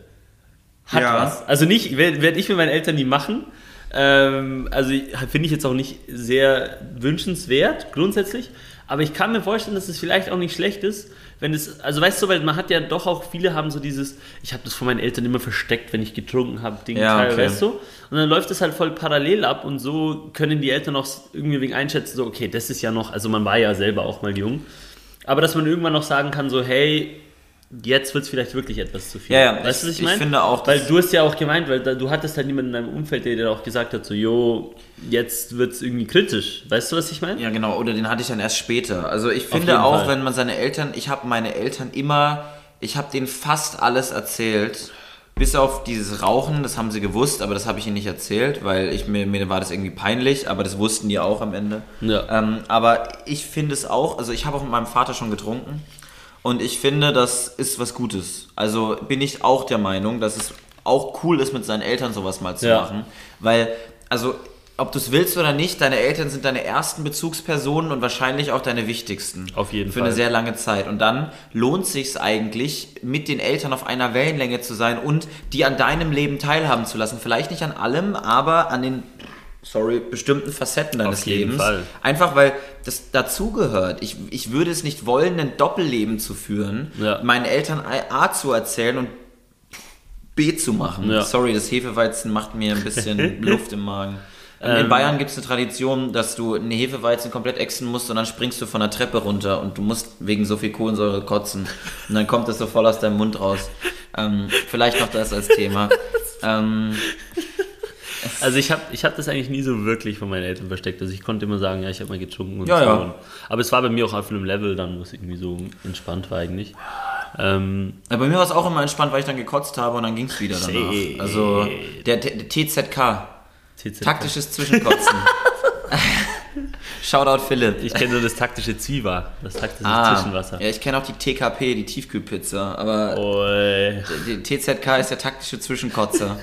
Hat Ja. was. Also nicht, werde werd ich mit meinen Eltern nie machen, Ähm, also finde ich jetzt auch nicht sehr wünschenswert, grundsätzlich. Aber ich kann mir vorstellen, dass es vielleicht auch nicht schlecht ist, wenn es, also weißt du, weil man hat ja doch auch, viele haben so dieses, ich habe das von meinen Eltern immer versteckt, wenn ich getrunken habe, Ding, Ja, Teil, okay. weißt du? Und dann läuft es halt voll parallel ab und so können die Eltern auch irgendwie wegen einschätzen, so, okay, das ist ja noch, also man war ja selber auch mal jung, aber dass man irgendwann noch sagen kann, so, hey, jetzt wird es vielleicht wirklich etwas zu viel. Ja, ja, weißt du, was ich- ich meine? ich finde auch, Weil du hast ja auch gemeint, weil da, du hattest halt niemanden in deinem Umfeld, der dir auch gesagt hat, so, jo, jetzt wird es irgendwie kritisch. Weißt du, was ich meine? Ja, genau, oder den hatte ich dann erst später. Also ich finde auch, Fall. wenn man seine Eltern, ich habe meine Eltern immer, ich habe denen fast alles erzählt, bis auf dieses Rauchen, das haben sie gewusst, aber das habe ich ihnen nicht erzählt, weil ich mir, mir war das irgendwie peinlich, aber das wussten die auch am Ende. Ja. Ähm, aber ich finde es auch, also ich habe auch mit meinem Vater schon getrunken und ich finde, das ist was Gutes. Also bin ich auch der Meinung, dass es auch cool ist, mit seinen Eltern sowas mal zu Ja. machen, weil, also ob du es willst oder nicht, deine Eltern sind deine ersten Bezugspersonen und wahrscheinlich auch deine wichtigsten. Auf jeden Für Fall. eine sehr lange Zeit. Und dann lohnt sich eigentlich, mit den Eltern auf einer Wellenlänge zu sein und die an deinem Leben teilhaben zu lassen. Vielleicht nicht an allem, aber an den, sorry, bestimmten Facetten deines Auf jeden Lebens. Fall. Einfach weil das dazugehört. Ich, ich würde es nicht wollen, ein Doppelleben zu führen, Ja. meinen Eltern A zu erzählen und B zu machen. Ja. Sorry, das Hefeweizen macht mir ein bisschen Luft im Magen. In Ähm. Bayern gibt es eine Tradition, dass du eine Hefeweizen komplett exen musst und dann springst du von der Treppe runter und du musst wegen so viel Kohlensäure kotzen. Und dann kommt das so voll aus deinem Mund raus. Ähm, vielleicht noch das als Thema. Ähm, Also ich habe ich hab das eigentlich nie so wirklich von meinen Eltern versteckt. Also ich konnte immer sagen, ja, ich habe mal getrunken und Ja, so. ja. Aber es war bei mir auch auf einem Level, dann wo es irgendwie so entspannt war eigentlich. Ähm, Ja, bei mir war es auch immer entspannt, weil ich dann gekotzt habe und dann ging es wieder danach. Shit. Also der, T- der TZK, TZK. taktisches Zwischenkotzen. Shoutout Philipp. Ich kenne nur das taktische Zwieber, das taktische Ah, Zwischenwasser. ja, ich kenne auch die TKP, die Tiefkühlpizza, aber Oi. die TZK ist der taktische Zwischenkotzer.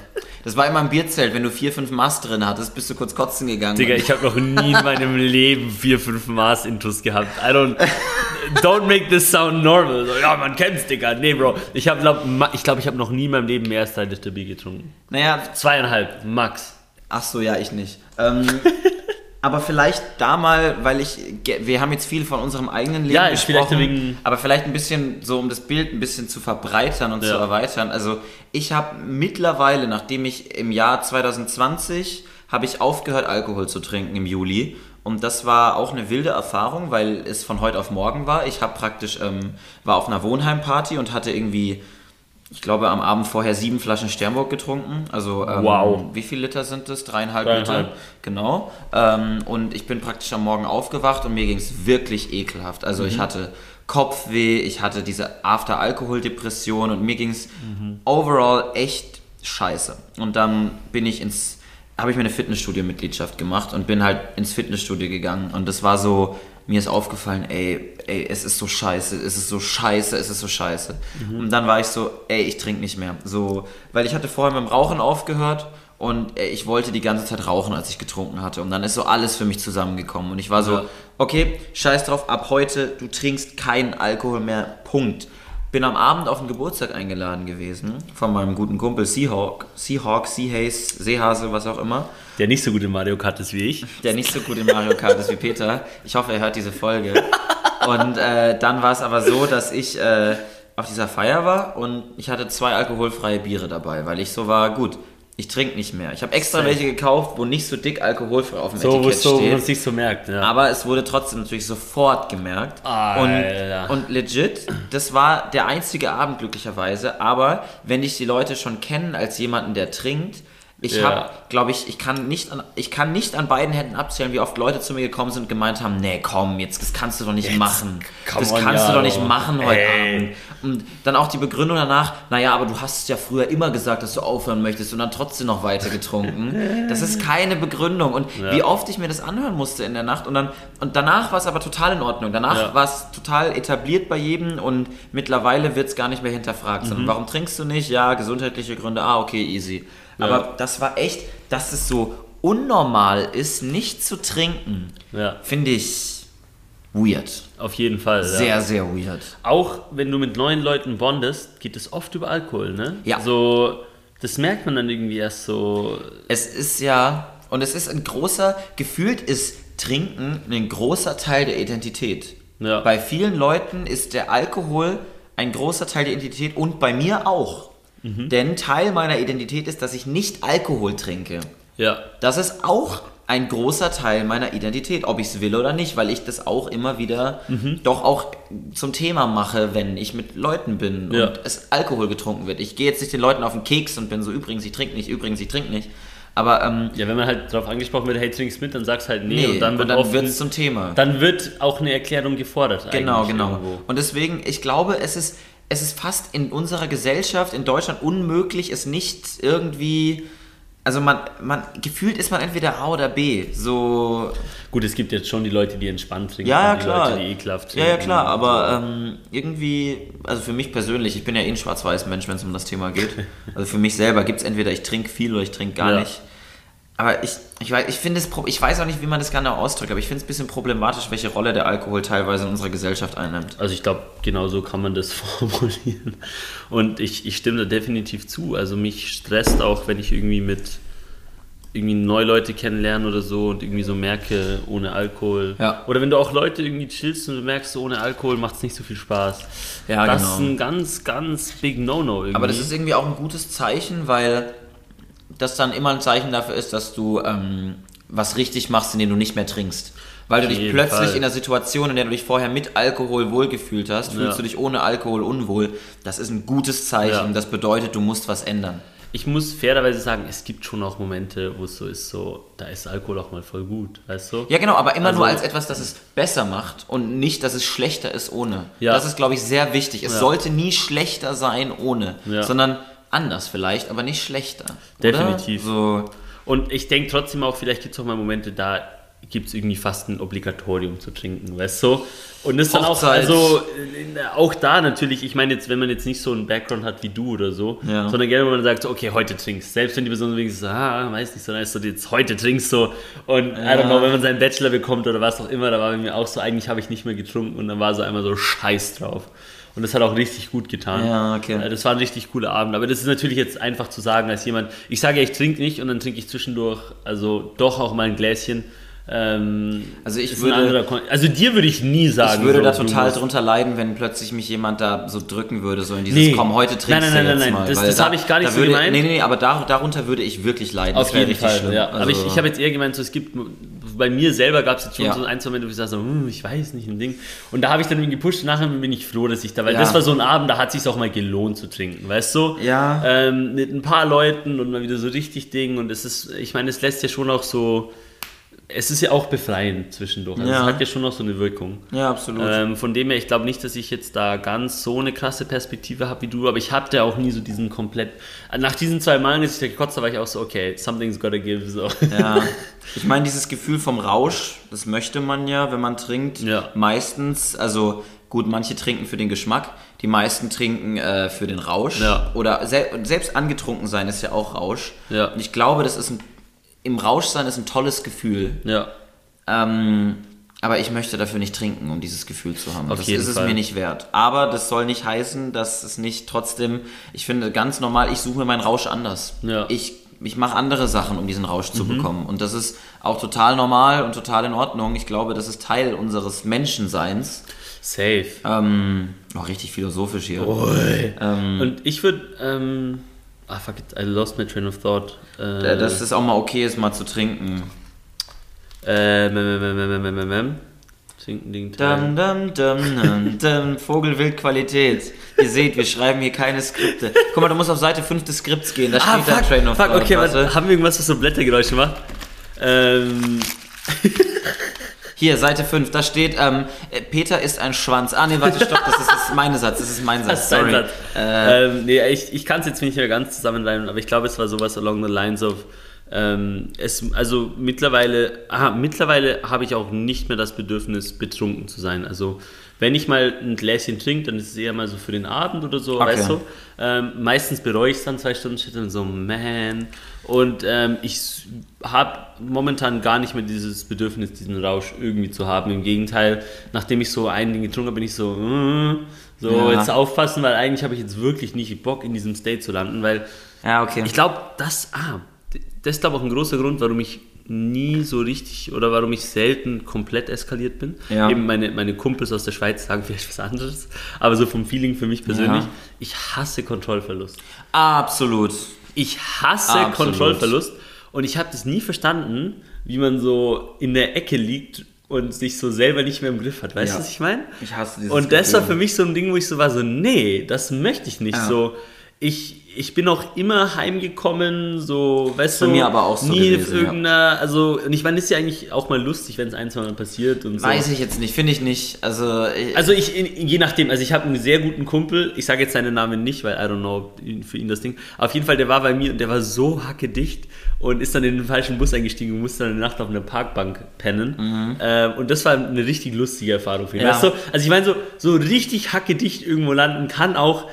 Das war immer im Bierzelt, wenn du vier, fünf Maß drin hattest, bist du kurz kotzen gegangen. Digga, ich habe noch nie in meinem Leben vier, fünf Maß-Intos gehabt. I don't. Don't make this sound normal. So, ja, man kennt's, Digga. Nee, Bro. Ich habe, glaub, ich glaube, ich habe noch nie in meinem Leben mehr als drei Liter Bier getrunken. naja, Zweieinhalb, max. ach so, ja, ich nicht. Ähm, aber vielleicht da mal, weil ich, wir haben jetzt viel von unserem eigenen Leben Ja, gesprochen, wegen- aber vielleicht ein bisschen so, um das Bild ein bisschen zu verbreitern und Ja. zu erweitern. Also ich habe mittlerweile, nachdem ich im Jahr 2020 habe ich aufgehört, Alkohol zu trinken im Juli. Und das war auch eine wilde Erfahrung, weil es von heute auf morgen war. Ich habe praktisch, ähm, war auf einer Wohnheimparty und hatte irgendwie, ich glaube, am Abend vorher sieben Flaschen Sternburg getrunken. Also, ähm, Wow. wie viel Liter sind das? Dreieinhalb, Dreieinhalb. Liter. Genau. Ähm, und ich bin praktisch am Morgen aufgewacht und mir ging es wirklich ekelhaft. Also ich hatte Kopfweh, ich hatte diese After-Alkohol-Depression und mir ging es overall echt scheiße. Und dann bin ich ins, habe ich mir eine Fitnessstudio-Mitgliedschaft gemacht und bin halt ins Fitnessstudio gegangen. Und das war so, mir ist aufgefallen, ey, ey, es ist so scheiße, es ist so scheiße, es ist so scheiße. Und dann war ich so, ey, ich trinke nicht mehr. So, weil ich hatte vorher mit dem Rauchen aufgehört und ey, ich wollte die ganze Zeit rauchen, als ich getrunken hatte. Und dann ist so alles für mich zusammengekommen. Und ich war so, Ja. okay, scheiß drauf, ab heute, du trinkst keinen Alkohol mehr, Punkt. Bin am Abend auf einen Geburtstag eingeladen gewesen von meinem guten Kumpel Seahawk, Seahawk, Seahaze, Seehase, was auch immer Der nicht so gut in Mario Kart ist wie ich. der nicht so gut in Mario Kart ist wie Peter. Ich hoffe, er hört diese Folge. Und äh, dann war es aber so, dass ich äh, auf dieser Feier war und ich hatte zwei alkoholfreie Biere dabei, weil ich so war, gut, ich trinke nicht mehr. Ich habe extra welche gekauft, wo nicht so dick alkoholfrei auf dem So, wo Etikett es so, wo steht. man es nicht so merkt. Ja. Aber es wurde trotzdem natürlich sofort gemerkt. Alter. Und, und legit, das war der einzige Abend glücklicherweise. Aber wenn dich die Leute schon kennen als jemanden, der trinkt, ich Ja. habe, glaube ich, ich kann, nicht an, ich kann nicht an beiden Händen abzählen, wie oft Leute zu mir gekommen sind und gemeint haben, nee, komm, jetzt, das kannst du doch nicht machen. come Das on, kannst ja, du doch nicht machen heute Ey. Abend. Und dann auch die Begründung danach, naja, aber du hast ja früher immer gesagt, dass du aufhören möchtest und dann trotzdem noch weiter getrunken. Das ist keine Begründung. Und Ja. wie oft ich mir das anhören musste in der Nacht und dann und danach war es aber total in Ordnung. Danach war es total etabliert bei jedem und mittlerweile wird es gar nicht mehr hinterfragt. Mhm. Sondern warum trinkst du nicht? Ja, gesundheitliche Gründe. Ah, okay, easy. Aber das war echt, dass es so unnormal ist, nicht zu trinken, ja, finde ich weird. auf jeden Fall. ja. Sehr, sehr weird. Auch wenn du mit neuen Leuten bondest, geht es oft über Alkohol, ne? Ja. So, das merkt man dann irgendwie erst so. Es ist ja, und es ist ein großer, gefühlt ist Trinken ein großer Teil der Identität. Ja. Bei vielen Leuten ist der Alkohol ein großer Teil der Identität und bei mir auch. Mhm. Denn Teil meiner Identität ist, dass ich nicht Alkohol trinke. Ja. Das ist auch ein großer Teil meiner Identität, ob ich es will oder nicht, weil ich das auch immer wieder Mhm. doch auch zum Thema mache, wenn ich mit Leuten bin Ja. und es Alkohol getrunken wird. Ich gehe jetzt nicht den Leuten auf den Keks und bin so, übrigens, ich trinke nicht, übrigens, ich trinke nicht. Aber ähm, Ja, wenn man halt darauf angesprochen wird, hey, trinkst mit, dann sagst halt nee, nee, und dann wird es zum Thema. dann wird auch eine Erklärung gefordert. Genau, genau. irgendwo. Und deswegen, ich glaube, es ist, es ist fast in unserer Gesellschaft in Deutschland unmöglich, es nicht irgendwie. Also man, man gefühlt ist man entweder A oder B. So. Gut, es gibt jetzt schon die Leute, die entspannt trinken, Ja, ja, und die klar. Leute, die ekelhaft Ja, ja, trinken klar, aber ähm, irgendwie, also für mich persönlich, ich bin ja eh ein Schwarz-Weiß-Mensch, wenn es um das Thema geht. Also für mich selber gibt es entweder ich trinke viel oder ich trinke gar Ja. nicht. Aber ich, ich, weiß, ich finde es, ich weiß auch nicht, wie man das genau ausdrückt, aber ich finde es ein bisschen problematisch, welche Rolle der Alkohol teilweise in unserer Gesellschaft einnimmt. Also ich glaube, genau so kann man das formulieren. Und ich, ich stimme da definitiv zu. Also mich stresst auch, wenn ich irgendwie mit irgendwie neue Leute kennenlerne oder so und irgendwie so merke, ohne Alkohol. Ja. Oder wenn du auch Leute irgendwie chillst und du merkst, so ohne Alkohol macht es nicht so viel Spaß. Ja, das genau. ist ein ganz, ganz big No-No irgendwie. Aber das ist irgendwie auch ein gutes Zeichen, weil das dann immer ein Zeichen dafür ist, dass du ähm, was richtig machst, indem du nicht mehr trinkst. Weil du dich plötzlich Fall. in der Situation, in der du dich vorher mit Alkohol wohlgefühlt hast, fühlst Ja. du dich ohne Alkohol unwohl. Das ist ein gutes Zeichen. Ja. Das bedeutet, du musst was ändern. Ich muss fairerweise sagen, es gibt schon auch Momente, wo es so ist, so, da ist Alkohol auch mal voll gut, weißt du? Ja, genau, aber immer Also- nur als etwas, das es besser macht und nicht, dass es schlechter ist ohne. Ja. Das ist, glaube ich, sehr wichtig. Es sollte nie schlechter sein ohne, sondern anders vielleicht, aber nicht schlechter. Definitiv. So, Und ich denke trotzdem auch, vielleicht gibt es auch mal Momente, da gibt es irgendwie fast ein Obligatorium zu trinken, weißt du? Und das ist dann auch, also äh, auch da natürlich, ich meine jetzt, wenn man jetzt nicht so einen Background hat wie du oder so, Ja. sondern gerne, wenn man sagt, so, okay, heute trinkst. Selbst wenn die Person wenigstens so, ah, weiß nicht, sondern ist so, jetzt heute trinkst du. Und I don't know, wenn man seinen Bachelor bekommt oder was auch immer, da war bei mir auch so, eigentlich habe ich nicht mehr getrunken und dann war so einmal so Scheiß drauf. Und das hat auch richtig gut getan. Ja, okay. Äh, Das war ein richtig cooler Abend. Aber das ist natürlich jetzt einfach zu sagen, als jemand, ich sage ja, ich trinke nicht und dann trinke ich zwischendurch, also doch auch mal ein Gläschen. Ähm, Also ich würde- also dir würde ich nie sagen. Ich würde so, da total drunter leiden, wenn plötzlich mich jemand da so drücken würde, so in dieses Nee. Komm, heute trinkst Nein, nein, nein, jetzt nein, mal. das- das da- habe ich gar nicht da so würde, gemeint. Nee, nee, nee, aber dar, darunter würde ich wirklich leiden. Auf das jeden richtig Fall, schlimm. ja. Aber ich, Also- ich habe jetzt eher gemeint, so, es gibt, bei mir selber gab es jetzt schon Ja. so ein, zwei Momente, wo ich sage, so, hm, ich weiß nicht, ein Ding. Und da habe ich dann irgendwie gepusht und nachher bin ich froh, dass ich da, weil Ja. das war so ein Abend, da hat es sich auch mal gelohnt zu trinken, weißt du? Ja. Ähm, mit ein paar Leuten und mal wieder so richtig Ding und es ist, ich meine, es lässt ja schon auch so, es ist ja auch befreiend zwischendurch. Also Ja. es hat ja schon noch so eine Wirkung. Ja, absolut. Ähm, von dem her, ich glaube nicht, dass ich jetzt da ganz so eine krasse Perspektive habe wie du, aber ich hatte auch nie so diesen komplett. Nach diesen zwei Malen, als ich da gekotzt habe, war ich auch so, okay, something's gotta give. So. Ja, ich meine, dieses Gefühl vom Rausch, das möchte man ja, wenn man trinkt. Ja. Meistens, also gut, manche trinken für den Geschmack, die meisten trinken äh, für den Rausch. Ja. Oder sel selbst angetrunken sein ist ja auch Rausch. Ja. Und ich glaube, das ist ein, im Rausch sein ist ein tolles Gefühl. Ja, Ähm, aber ich möchte dafür nicht trinken, um dieses Gefühl zu haben. Auf das ist es Fall. mir nicht wert. Aber das soll nicht heißen, dass es nicht trotzdem, ich finde ganz normal, ich suche mir meinen Rausch anders. Ja. Mhm. Ich, ich mache andere Sachen, um diesen Rausch zu bekommen. Und das ist auch total normal und total in Ordnung. Ich glaube, das ist Teil unseres Menschenseins. safe. Ähm, oh, richtig philosophisch hier. Ähm, Und ich würde, ähm, ah fuck it, I lost my train of thought. Äh, dass es auch mal okay ist, mal zu trinken. äh, mem, mem, mem, mem, mem, mem. Trinken, Ding, Dum, dum, dum, dum, dum. Vogelwildqualität. Ihr seht, wir schreiben hier keine Skripte. Guck mal, du musst auf Seite 5 des Skripts gehen. Da steht Ah, da fuck, Train of fuck, Thought. okay, Warte. warte. haben wir irgendwas, was so Blättergeräusche macht? Ähm, Hier, Seite 5, da steht, ähm, äh, Peter ist ein Schwanz. Ah, nee, warte, stopp, das ist, das ist mein Satz, das ist mein Satz, Das ist sorry. Satz. Äh, ähm, nee, ich, ich kann es jetzt nicht mehr ganz zusammenreimen, aber ich glaube, es war sowas along the lines of. Ähm, es, also mittlerweile, aha, mittlerweile habe ich auch nicht mehr das Bedürfnis, betrunken zu sein. Also wenn ich mal ein Gläschen trinke, dann ist es eher mal so für den Abend oder so, Okay. weißt du. Ähm, meistens bereue ich es dann zwei Stunden später und so, man. Und ähm, ich habe momentan gar nicht mehr dieses Bedürfnis, diesen Rausch irgendwie zu haben. Im Gegenteil, nachdem ich so ein Ding getrunken habe, bin ich so, mm, so Ja. jetzt aufpassen, weil eigentlich habe ich jetzt wirklich nicht Bock, in diesem State zu landen, weil ja, okay. ich glaube, das, ah, das ist glaube ich auch ein großer Grund, warum ich nie so richtig oder warum ich selten komplett eskaliert bin. Ja. Eben meine, meine Kumpels aus der Schweiz sagen vielleicht was anderes, aber so vom Feeling für mich persönlich, Ja. ich hasse Kontrollverlust. Absolut. Ich hasse Absolut. Kontrollverlust und ich habe das nie verstanden, wie man so in der Ecke liegt und sich so selber nicht mehr im Griff hat. Weißt du, Ja. was ich meine? Ich hasse dieses Und das war Gefühl. für mich so ein Ding, wo ich so war, so, nee, das möchte ich nicht. So, ich, ich bin auch immer heimgekommen, so, weißt Bei du, mir aber auch so nie gewesen, irgendeiner, also, und ich meine, ist ja eigentlich auch mal lustig, wenn es ein, zwei Mal passiert und so. Weiß ich jetzt nicht, finde ich nicht. Also, ich, Also ich, je nachdem, also ich habe einen sehr guten Kumpel, ich sage jetzt seinen Namen nicht, weil I don't know für ihn das Ding. Auf jeden Fall, der war bei mir und der war so hackedicht und ist dann in den falschen Bus eingestiegen und musste dann eine Nacht auf einer Parkbank pennen. Ähm, und das war eine richtig lustige Erfahrung für ihn. Ja. Weißt du? Also ich meine, so, so richtig hackedicht irgendwo landen kann auch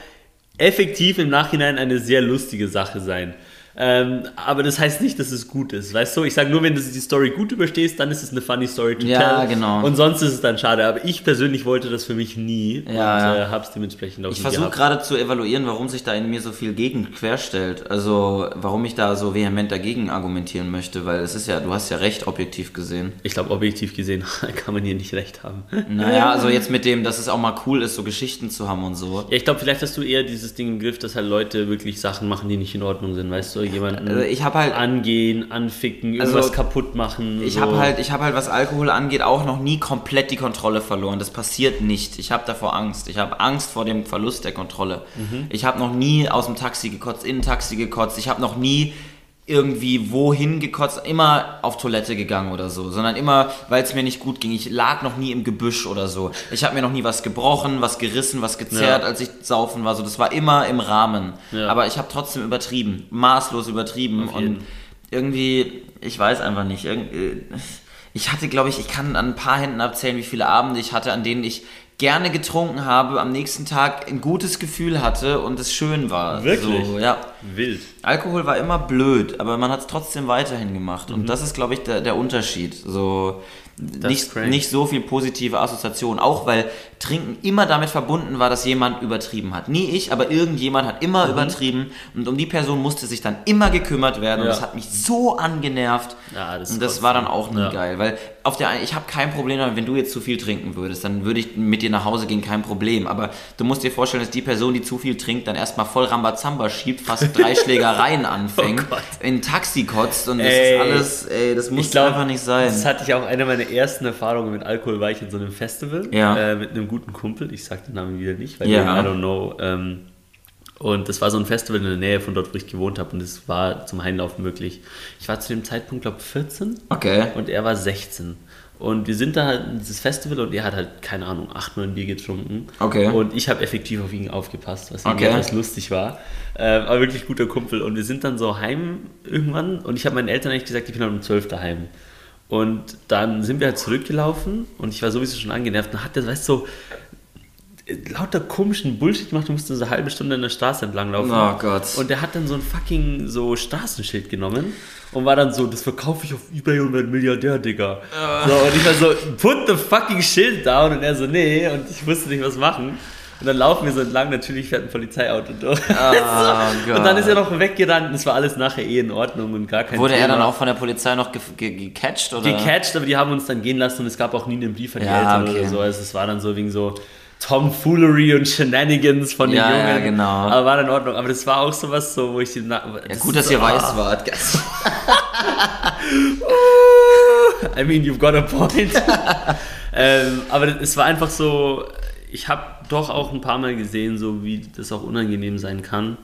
effektiv im Nachhinein eine sehr lustige Sache sein. Ähm, aber das heißt nicht, dass es gut ist, weißt du? Ich sage nur, wenn du die Story gut überstehst, dann ist es eine funny Story to Ja, tell. genau. Und sonst ist es dann schade. Aber ich persönlich wollte das für mich nie Ja, und ja. Äh, hab's dementsprechend auch Ich versuche gerade zu evaluieren, warum sich da in mir so viel gegen querstellt. Also warum ich da so vehement dagegen argumentieren möchte, weil es ist ja, du hast ja recht objektiv gesehen. Ich glaube, objektiv gesehen kann man hier nicht recht haben. Naja, also jetzt mit dem, dass es auch mal cool ist, so Geschichten zu haben und so. Ja, ich glaube, vielleicht hast du eher dieses Ding im Griff, dass halt Leute wirklich Sachen machen, die nicht in Ordnung sind, weißt du? Jemanden Also ich habe halt, angehen, anficken, Also, irgendwas kaputt machen. ich so. habe halt, ich habe halt, was Alkohol angeht, auch noch nie komplett die Kontrolle verloren. Das passiert nicht. Ich habe davor Angst. Ich habe Angst vor dem Verlust der Kontrolle. Ich habe noch nie aus dem Taxi gekotzt, in ein Taxi gekotzt. Ich habe noch nie irgendwie wohin gekotzt, immer auf Toilette gegangen oder so, sondern immer, weil es mir nicht gut ging. Ich lag noch nie im Gebüsch oder so. Ich habe mir noch nie was gebrochen, was gerissen, was gezerrt, Ja. als ich saufen war. So, das war immer im Rahmen. Ja. Aber ich habe trotzdem übertrieben, maßlos übertrieben und irgendwie, ich weiß einfach nicht. Irgend, äh, ich hatte, glaube ich, ich kann an ein paar Händen abzählen, wie viele Abende ich hatte, an denen ich gerne getrunken habe, am nächsten Tag ein gutes Gefühl hatte und es schön war. Wirklich? So, ja. wild. Alkohol war immer blöd, aber man hat es trotzdem weiterhin gemacht. Mhm. Und das ist, glaube ich, der, der Unterschied. So nicht, nicht so viel positive Assoziation. Auch weil Trinken immer damit verbunden war, dass jemand übertrieben hat. Nie ich, aber irgendjemand hat Mhm. immer übertrieben. Und um die Person musste sich dann immer gekümmert werden. Und Ja. das hat mich so angenervt. Ja, das und das war dann auch nie Ja. geil. Weil auf der einen, ich habe kein Problem damit, wenn du jetzt zu viel trinken würdest, dann würde ich mit dir nach Hause gehen, kein Problem. Aber du musst dir vorstellen, dass die Person, die zu viel trinkt, dann erstmal voll Rambazamba schiebt, fast drei Schlägereien anfängt, Oh in Taxi kotzt und das Ey, ist alles, ey, das muss einfach nicht sein. Das hatte ich auch eine meiner ersten Erfahrungen mit Alkohol, war ich in so einem Festival Ja. äh, mit einem guten Kumpel. Ich sag den Namen wieder nicht, weil Ja. I don't know. Ähm, und das war so ein Festival in der Nähe von dort, wo ich gewohnt habe. Und es war zum Einlaufen möglich. Ich war zu dem Zeitpunkt, glaube ich, 14 Okay. und er war 16. Und wir sind da halt in dieses Festival und er hat halt, keine Ahnung, 8, 9 Bier getrunken. Okay. Und ich habe effektiv auf ihn aufgepasst, was Okay. etwas lustig war. Ähm, aber wirklich guter Kumpel. Und wir sind dann so heim irgendwann und ich habe meinen Eltern eigentlich gesagt, ich bin dann um 12 daheim. Und dann sind wir halt zurückgelaufen und ich war sowieso schon angenervt. Und hat der, weißt du, so äh, lauter komischen Bullshit gemacht. Du musst so eine halbe Stunde an der Straße entlang laufen. Oh Gott. Und der hat dann so ein fucking so Straßenschild genommen und war dann so, das verkaufe ich auf Ebay und werde Milliardär, Digga. So, und ich war so, put the fucking Schild down. Und er so, nee. Und ich wusste nicht, was machen. Und dann laufen wir so entlang, natürlich fährt ein Polizeiauto durch. Oh und dann ist er noch weggerannt und es war alles nachher eh in Ordnung und gar kein Wurde er Thema. dann auch von der Polizei noch ge ge gecatcht? Oder? gecatcht, aber die haben uns dann gehen lassen und es gab auch nie einen Brief an die Ja, Eltern okay. oder so. Also es war dann so wegen so Tomfoolery und Shenanigans von den Ja, Jungen. ja, genau. Aber war in Ordnung. Aber das war auch sowas so, wo ich die... Na Ja, gut, dass ihr ah. weiß wart. I mean, you've got a point. ähm, aber es war einfach so, ich habe doch auch ein paar Mal gesehen, so wie das auch unangenehm sein kann.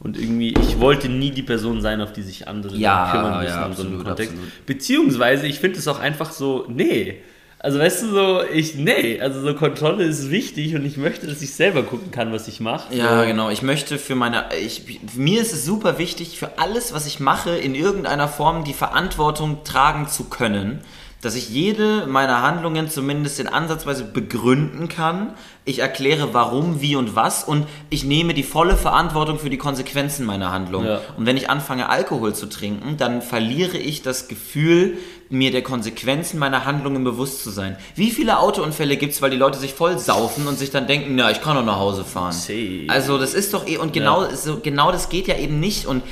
Und irgendwie, ich wollte nie die Person sein, auf die sich andere Ja, kümmern müssen ja, in so einem Kontext. absolut. Beziehungsweise, ich finde es auch einfach so, nee. Also weißt du so, ich, nee, also so Kontrolle ist wichtig und ich möchte, dass ich selber gucken kann, was ich mache. Ja, genau. Ich möchte für meine, ich, mir ist es super wichtig, für alles, was ich mache, in irgendeiner Form die Verantwortung tragen zu können. Dass ich jede meiner Handlungen zumindest in Ansatzweise begründen kann. Ich erkläre warum, wie und was und ich nehme die volle Verantwortung für die Konsequenzen meiner Handlung. Ja. Und wenn ich anfange, Alkohol zu trinken, dann verliere ich das Gefühl, mir der Konsequenzen meiner Handlungen bewusst zu sein. Wie viele Autounfälle gibt es, weil die Leute sich voll saufen und sich dann denken, na, ich kann doch nach Hause fahren. See. Also das ist doch eh, und genau, so, genau das geht ja eben nicht. Und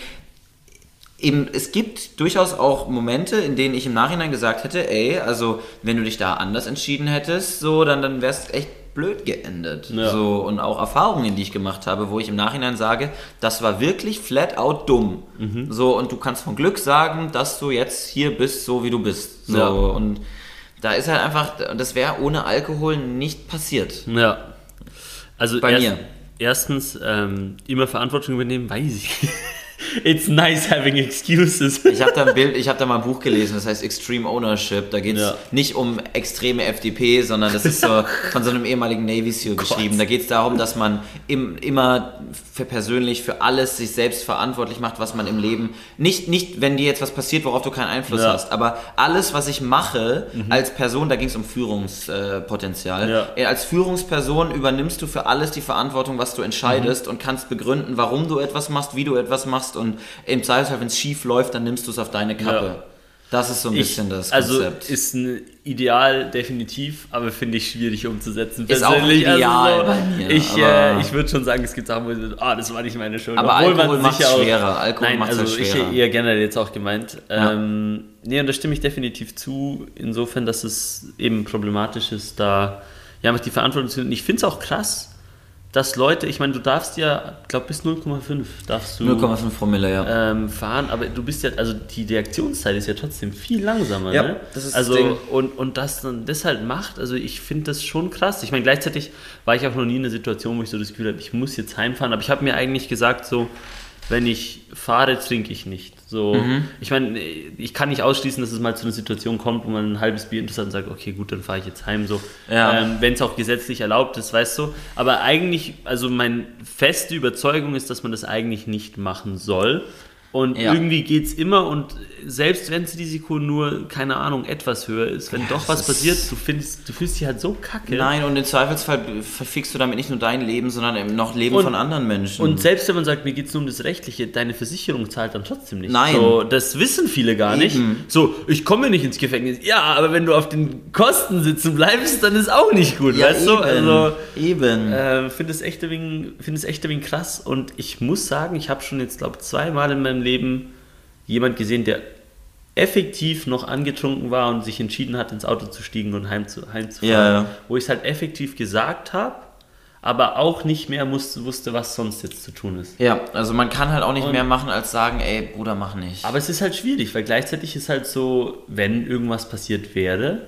eben, es gibt durchaus auch Momente, in denen ich im Nachhinein gesagt hätte, ey, also wenn du dich da anders entschieden hättest, so, dann, dann wär's echt blöd geendet. Ja. So, und auch Erfahrungen, die ich gemacht habe, wo ich im Nachhinein sage, das war wirklich flat out dumm. Mhm. So, und du kannst von Glück sagen, dass du jetzt hier bist, so wie du bist. So, Ja. und da ist halt einfach, das wäre ohne Alkohol nicht passiert. Ja. Also Bei mir. erstens, ähm, immer Verantwortung übernehmen, weiß ich. It's nice having excuses. Ich habe da ein Bild, ich habe da mal ein Buch gelesen, das heißt Extreme Ownership. Da geht es Ja. nicht um extreme FDP, sondern das ist so von so einem ehemaligen Navy SEAL geschrieben. Da geht es darum, dass man im, immer für persönlich für alles sich selbst verantwortlich macht, was man im Leben nicht nicht, wenn dir jetzt was passiert, worauf du keinen Einfluss Ja. Mhm. hast, aber alles, was ich mache als Person, da ging es um Führungspotenzial. Ja. Äh, Als Führungsperson übernimmst du für alles die Verantwortung, was du entscheidest und kannst begründen, warum du etwas machst, wie du etwas machst und im Zweifelsfall, wenn es schief läuft, dann nimmst du es auf deine Kappe. Ja. Das ist so ein Ich, bisschen das also Konzept. ist ein Ideal definitiv, aber finde ich schwierig umzusetzen. Ist auch ein persönlich. Ideal also, bei mir, Ich, äh, ich würde schon sagen, es gibt Sachen, wo ich so, ah, das war nicht meine Schuld. Aber Obwohl Alkohol sicher auch- schwerer. Alkohol Nein, also halt schwerer. ich eher generell jetzt auch gemeint. Ja. Ähm, nee, und da stimme ich definitiv zu, insofern, dass es eben problematisch ist, da ja, die Verantwortung zu nehmen. Ich finde es auch krass, dass Leute, ich meine, du darfst ja, ich glaube bis 0,5 darfst du 0,5 Promille, ja. ähm, fahren, aber du bist ja, also die Reaktionszeit ist ja trotzdem viel langsamer. Ja, ne? das ist das also Ding. und und das dann das halt macht, also ich finde das schon krass. Ich meine, gleichzeitig war ich auch noch nie in einer Situation, wo ich so das Gefühl habe, ich muss jetzt heimfahren, aber ich habe mir eigentlich gesagt so, wenn ich fahre, trinke ich nicht. So, Mhm. ich meine, ich kann nicht ausschließen, dass es mal zu einer Situation kommt, wo man ein halbes Bier interessant und sagt, okay, gut, dann fahre ich jetzt heim. So, Ja. ähm, wenn es auch gesetzlich erlaubt ist, weißt du. Aber eigentlich, also meine feste Überzeugung ist, dass man das eigentlich nicht machen soll. Und Ja. irgendwie geht es immer und selbst wenn das Risiko nur, keine Ahnung, etwas höher ist, wenn doch was passiert, du, findest, du fühlst dich halt so kacke. Nein, und im Zweifelsfall verfickst du damit nicht nur dein Leben, sondern eben noch Leben Und- von anderen Menschen. Und selbst wenn man sagt, mir geht es nur um das Rechtliche, deine Versicherung zahlt dann trotzdem nicht. Nein. So, das wissen viele gar nicht. Eben. So, ich komme nicht ins Gefängnis. Ja, aber wenn du auf den Kosten sitzen bleibst, dann ist auch nicht gut, ja, weißt eben, du? Also, eben. äh, finde es echt ein wenig, finde es echt ein wenig krass. Und ich muss sagen, ich habe schon jetzt, glaube ich, zweimal in meinem Leben jemand gesehen, der effektiv noch angetrunken war und sich entschieden hat, ins Auto zu stiegen und heim zu, heimzufahren. Ja, ja. Wo ich es halt effektiv gesagt habe, aber auch nicht mehr musste, wusste, was sonst jetzt zu tun ist. ja, also man kann halt auch nicht Und- mehr machen, als sagen, ey, Bruder, mach nicht. Aber es ist halt schwierig, weil gleichzeitig ist halt so, wenn irgendwas passiert wäre,